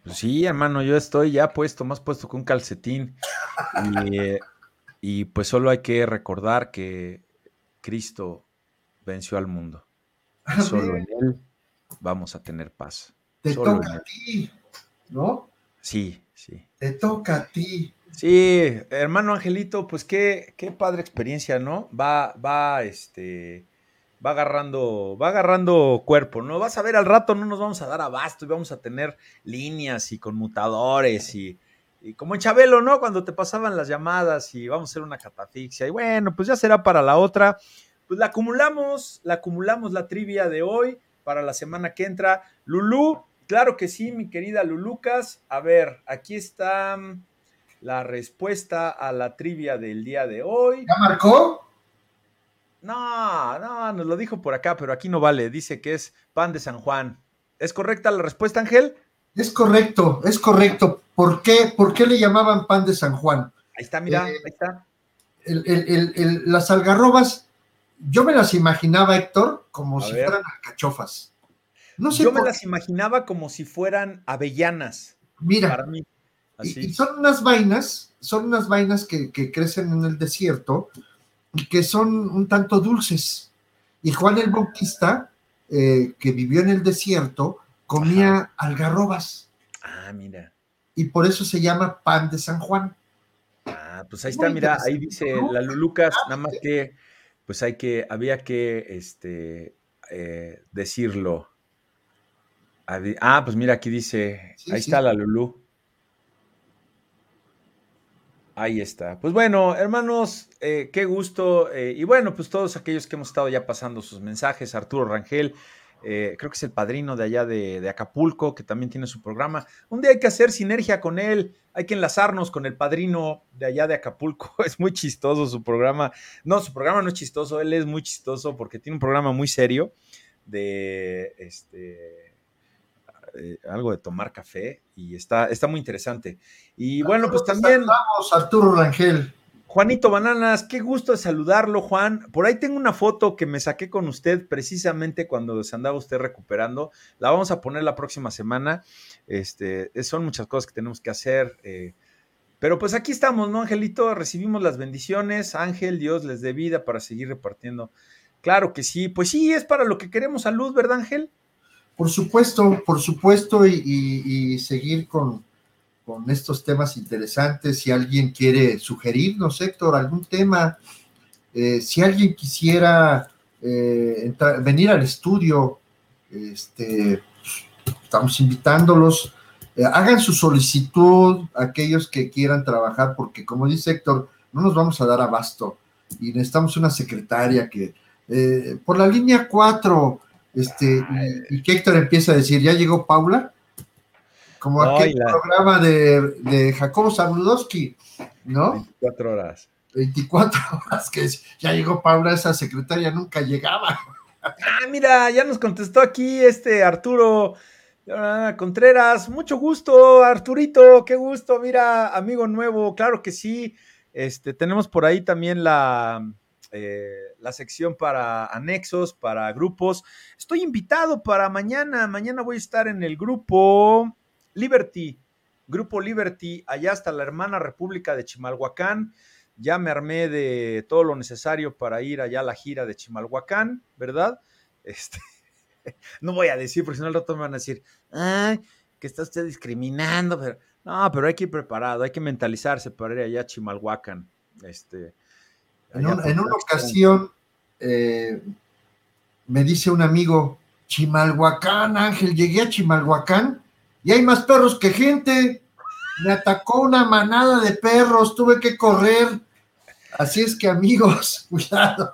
Pues sí, hermano, yo estoy ya puesto, más puesto que un calcetín. y, pues solo hay que recordar que Cristo venció al mundo. Solo en Él vamos a tener paz. Te toca a ti, ¿no? Sí, sí. Te toca a ti. Sí, hermano Angelito, pues qué, qué padre experiencia, ¿no? Va, va, este, va agarrando, va agarrando cuerpo, ¿no? Vas a ver al rato, no nos vamos a dar abasto y vamos a tener líneas y conmutadores y, y como en Chabelo, ¿no? Cuando te pasaban las llamadas y vamos a hacer una catafixia. Y bueno, pues ya será para la otra. Pues la acumulamos, la acumulamos la trivia de hoy para la semana que entra. Lulú, Claro que sí, mi querida Lulucas. A ver, aquí está mm, la respuesta a la trivia del día de hoy. ¿Ya marcó? No, no, nos lo dijo por acá, pero aquí no vale. Dice que es pan de San Juan. ¿Es correcta la respuesta, Ángel? Es correcto, es correcto. ¿Por qué, ¿Por qué le llamaban pan de San Juan? Ahí está, mira, eh, ahí está. las algarrobas, yo me las imaginaba, Héctor, como si fueran alcachofas. Yo me las imaginaba como si fueran avellanas. Mira, Y, son unas vainas, son unas vainas que, crecen en el desierto que son un tanto dulces. Y Juan el Bautista, eh, que vivió en el desierto, comía algarrobas. Ah, mira. Y por eso se llama pan de San Juan. Ah, pues ahí está, mira, ahí dice la Lulucas, nada más que, pues hay que, había que, este, eh, decirlo Ah, pues mira, aquí dice, ahí está la Lulú. Ahí está. Pues bueno, hermanos, eh, qué gusto. Eh, y bueno, pues todos aquellos que hemos estado ya pasando sus mensajes, Arturo Rangel, eh, creo que es el padrino de allá de, de, Acapulco, que también tiene su programa. Un día hay que hacer sinergia con él, hay que enlazarnos con el padrino de allá de Acapulco. Es muy chistoso su programa. No, su programa no es chistoso, él es muy chistoso porque tiene un programa muy serio de este, eh, algo de tomar café y está, está muy interesante. Y bueno, pues también... Vamos, Arturo Rangel. Juanito Bananas, qué gusto saludarlo, Juan. Por ahí tengo una foto que me saqué con usted precisamente cuando se andaba usted recuperando. La vamos a poner la próxima semana. Este, son muchas cosas que tenemos que hacer. Eh, pero pues aquí estamos, ¿no, Angelito? Recibimos las bendiciones. Ángel, Dios les dé vida para seguir repartiendo. Claro que sí. Pues sí, es para lo que queremos salud, ¿verdad, Ángel? Por supuesto, por supuesto, y, seguir con, con, estos temas interesantes. Si alguien quiere sugerirnos, Héctor, algún tema, eh, si alguien quisiera eh, venir al estudio, este, estamos invitándolos. Eh, hagan su solicitud, aquellos que quieran trabajar, porque como dice Héctor, no nos vamos a dar abasto y necesitamos una secretaria que por la línea 4 este, y, que Héctor empieza a decir, ¿ya llegó Paula? Como aquel programa de, de Jacobo Zabludowski, ¿no? 24 horas. 24 horas, que ya llegó Paula, esa secretaria nunca llegaba. Ah, mira, ya nos contestó aquí este Arturo ah, Contreras. Mucho gusto, Arturito, qué gusto, mira, amigo nuevo, claro que sí. Este, tenemos por ahí también la, eh, la sección para anexos, para grupos. Estoy invitado para mañana. Mañana voy a estar en el grupo Liberty. Grupo Liberty, allá hasta la hermana República de Chimalhuacán. Ya me armé de todo lo necesario para ir allá a la gira de Chimalhuacán, ¿verdad? Este, no voy a decir, porque si no al rato me van a decir, ay, que está usted discriminando, pero no, pero hay que ir preparado, hay que mentalizarse para ir allá a Chimalhuacán. Este, en, una ocasión eh, me dice un amigo, Chimalhuacán, Ángel, llegué a Chimalhuacán y hay más perros que gente. Me atacó una manada de perros, tuve que correr. Así es que amigos, cuidado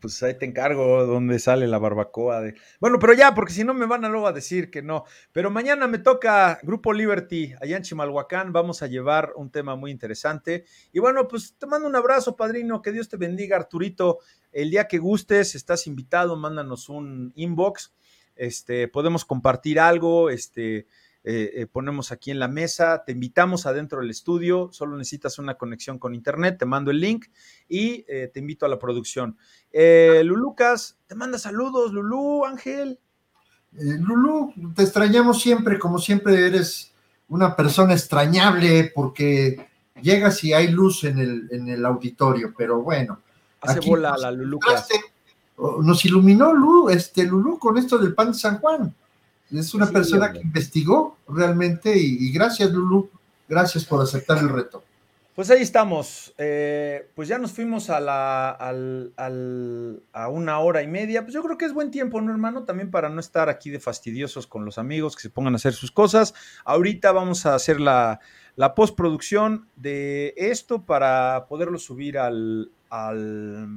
pues ahí te encargo dónde sale la barbacoa. De... Bueno, pero ya, porque si no me van a luego a decir que no. Pero mañana me toca Grupo Liberty, allá en Chimalhuacán. Vamos a llevar un tema muy interesante. Y bueno, pues te mando un abrazo, padrino. Que Dios te bendiga, Arturito. El día que gustes, estás invitado, mándanos un inbox. Este, podemos compartir algo, este, eh, eh, ponemos aquí en la mesa, te invitamos adentro del estudio, solo necesitas una conexión con internet, te mando el link y eh, te invito a la producción. Lulucas, te manda saludos, Lulú, Ángel. Lulú, te extrañamos siempre, como siempre eres una persona extrañable porque llegas y hay luz en el, en el auditorio, pero bueno. Hace bola la Lulucas. Nos iluminó Lulú, este Lulú con esto del pan de San Juan. Es una persona que investigó realmente y, gracias Lulu, gracias por aceptar el reto. Pues ahí estamos. Eh, pues ya nos fuimos a, la, al, al, a una hora y media. Pues yo creo que es buen tiempo, ¿no, hermano? También para no estar aquí de fastidiosos con los amigos que se pongan a hacer sus cosas. Ahorita vamos a hacer la, la postproducción de esto para poderlo subir al, al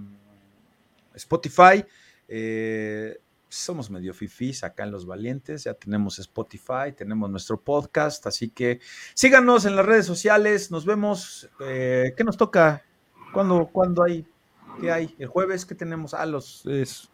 Spotify. Eh, somos medio fifís acá en Los Valientes, ya tenemos Spotify, tenemos nuestro podcast, así que síganos en las redes sociales, nos vemos, eh, ¿qué nos toca? ¿Cuándo, ¿Cuándo, hay? ¿Qué hay? El jueves, ¿qué tenemos? Ah, los, es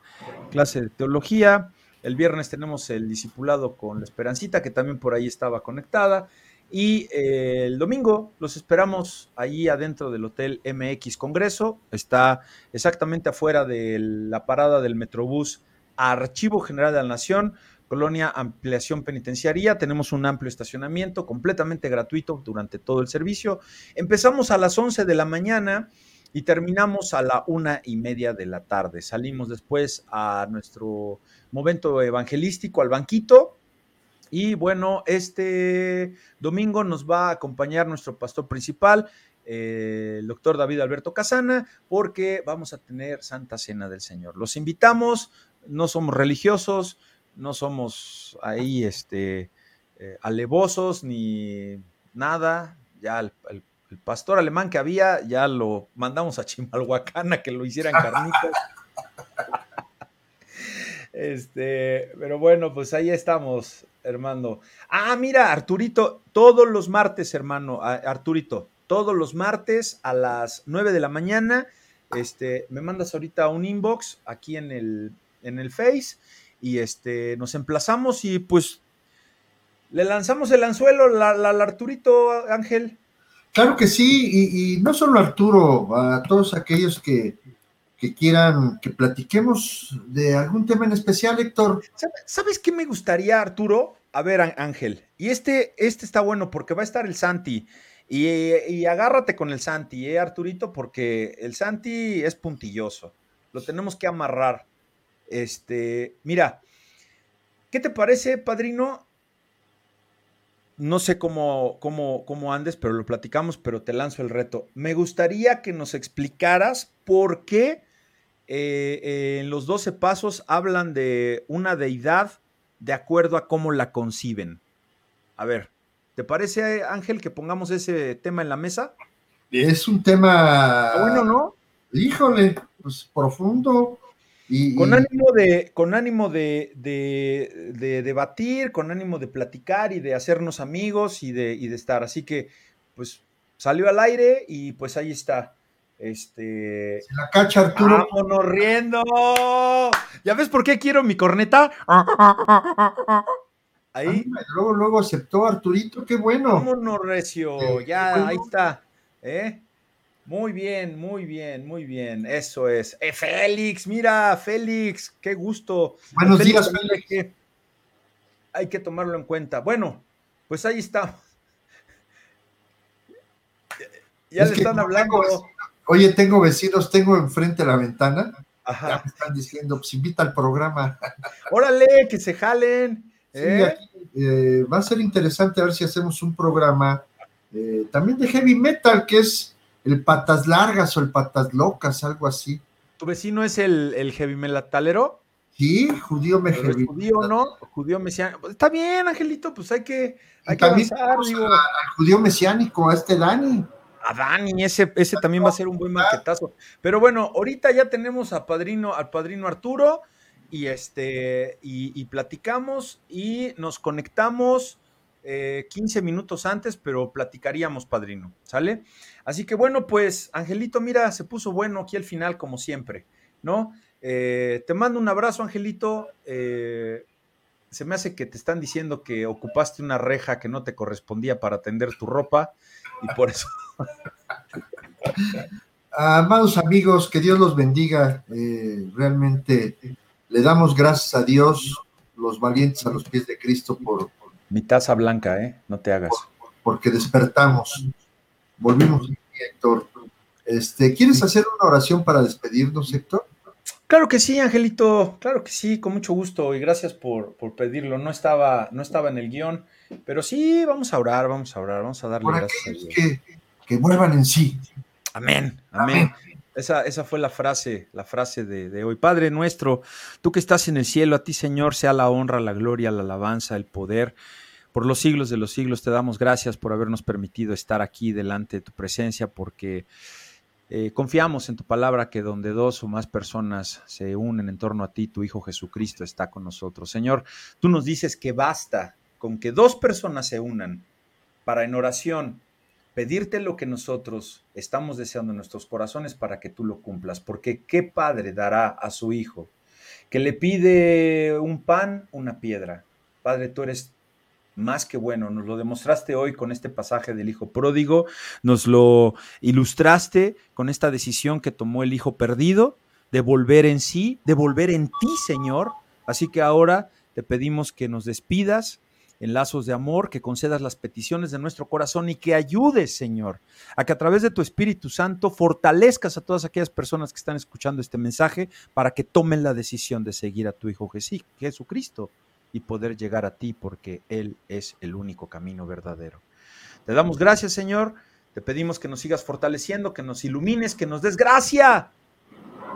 clase de teología, el viernes tenemos el discipulado con la Esperancita, que también por ahí estaba conectada, y eh, el domingo los esperamos ahí adentro del Hotel MX Congreso, está exactamente afuera de la parada del Metrobús Archivo General de la Nación, Colonia Ampliación Penitenciaria. Tenemos un amplio estacionamiento completamente gratuito durante todo el servicio. Empezamos a las 11 de la mañana y terminamos a la una y media de la tarde. Salimos después a nuestro momento evangelístico, al banquito. Y bueno, este domingo nos va a acompañar nuestro pastor principal, eh, el doctor David Alberto Casana, porque vamos a tener Santa Cena del Señor. Los invitamos, no somos religiosos, no somos ahí este, eh, alevosos ni nada. Ya el, pastor alemán que había, ya lo mandamos a Chimalhuacán a que lo hicieran carnitas. este, pero bueno, pues ahí estamos, hermano. Ah, mira, Arturito, todos los martes, hermano, Arturito, todos los martes a las 9 de la mañana. Este, me mandas ahorita un inbox aquí en el, en el Face y este, nos emplazamos y pues le lanzamos el anzuelo al Arturito Ángel. Claro que sí, y, no solo Arturo, a todos aquellos que, quieran que platiquemos de algún tema en especial, Héctor. ¿Sabes qué me gustaría, Arturo? A ver, Ángel, y este, este está bueno porque va a estar el Santi. Y, agárrate con el Santi, ¿eh, Arturito? Porque el Santi es puntilloso. Lo tenemos que amarrar. Este, mira, ¿qué te parece, padrino? No sé cómo, cómo, cómo andes, pero lo platicamos, pero te lanzo el reto. Me gustaría que nos explicaras por qué eh, en los 12 pasos hablan de una deidad de acuerdo a cómo la conciben. A ver, ¿te parece, Ángel, que pongamos ese tema en la mesa? Es un tema. bueno, ¿no? Híjole, pues profundo. Y, con ánimo de, con ánimo de, de, debatir, con ánimo de platicar y de hacernos amigos y de, y de estar. Así que, pues, salió al aire y pues ahí está. Este. Se la cacha Arturo. Vámonos riendo. ¿Ya ves por qué quiero mi corneta? Ahí. luego, luego aceptó Arturito, qué bueno. Vámonos, Recio. Ya, ahí está. ¿Eh? Muy bien, muy bien, muy bien. Eso es. Eh, Félix, mira, Félix, qué gusto. Buenos días, Félix. hay que tomarlo en cuenta. Bueno, pues ahí está. Ya le están hablando. Oye, tengo vecinos, tengo enfrente la ventana. Ajá. Ya me están diciendo, pues invita al programa. Órale, que se jalen. ¿Eh? Eh, va a ser interesante a ver si hacemos un programa eh, también de heavy metal, que es el patas largas o el patas locas, algo así. ¿Tu vecino es el, el heavy metalero? Sí, judío me Judío, ¿no? Judío mesiánico. Está bien, Angelito, pues hay que, hay que avanzar, Al judío mesiánico, a este Dani a Dani, ese, ese también va a ser un buen marquetazo. Pero bueno, ahorita ya tenemos a padrino, al padrino Arturo y este y, platicamos y nos conectamos 15 eh, minutos antes, pero platicaríamos, padrino, ¿sale? Así que bueno, pues Angelito, mira, se puso bueno aquí al final, como siempre, ¿no? Eh, te mando un abrazo, Angelito. Eh, se me hace que te están diciendo que ocupaste una reja que no te correspondía para tender tu ropa y por eso. Amados amigos, que Dios los bendiga. Eh, realmente le damos gracias a Dios, los valientes a los pies de Cristo, por. Mi taza blanca, ¿eh? No te hagas. porque despertamos. Volvimos, Héctor. Este, ¿Quieres hacer una oración para despedirnos, Héctor? Claro que sí, Angelito, claro que sí, con mucho gusto y gracias por, por pedirlo. No estaba, no estaba en el guion, pero sí, vamos a orar, vamos a orar, vamos a darle gracias a Dios. Que, que vuelvan en sí. Amén, amén. Esa, esa, fue la frase, la frase de, hoy. Padre nuestro, tú que estás en el cielo, a ti Señor sea la honra, la gloria, la alabanza, el poder. Por los siglos de los siglos te damos gracias por habernos permitido estar aquí delante de tu presencia, porque eh, confiamos en tu palabra que donde dos o más personas se unen en torno a ti, tu Hijo Jesucristo está con nosotros. Señor, tú nos dices que basta con que dos personas se unan para en oración pedirte lo que nosotros estamos deseando en nuestros corazones para que tú lo cumplas. Porque ¿qué padre dará a su Hijo que le pide un pan, una piedra? Padre, tú eres más que bueno. Nos lo demostraste hoy con este pasaje del Hijo Pródigo, nos lo ilustraste con esta decisión que tomó el Hijo Perdido de volver en sí, de volver en ti, Señor. Así que ahora te pedimos que nos despidas en lazos de amor, que concedas las peticiones de nuestro corazón y que ayudes, Señor, a que a través de tu Espíritu Santo fortalezcas a todas aquellas personas que están escuchando este mensaje para que tomen la decisión de seguir a tu Hijo Jesucristo y poder llegar a ti porque Él es el único camino verdadero. Te damos gracias, Señor. Te pedimos que nos sigas fortaleciendo, que nos ilumines, que nos des gracia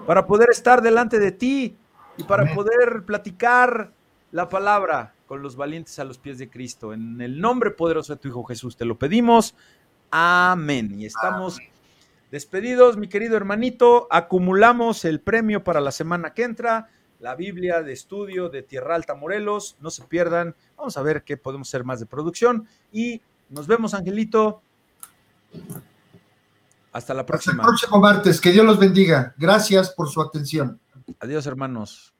para poder estar delante de ti y para poder platicar la palabra con los valientes a los pies de Cristo. En el nombre poderoso de tu Hijo Jesús te lo pedimos. Amén. Y estamos despedidos, mi querido hermanito. Acumulamos el premio para la semana que entra la Biblia de estudio de Tierra Alta Morelos. No se pierdan. Vamos a ver qué podemos hacer más de producción. Y nos vemos, Angelito. Hasta la próxima. Hasta el próximo martes. Que Dios los bendiga. Gracias por su atención. Adiós, hermanos.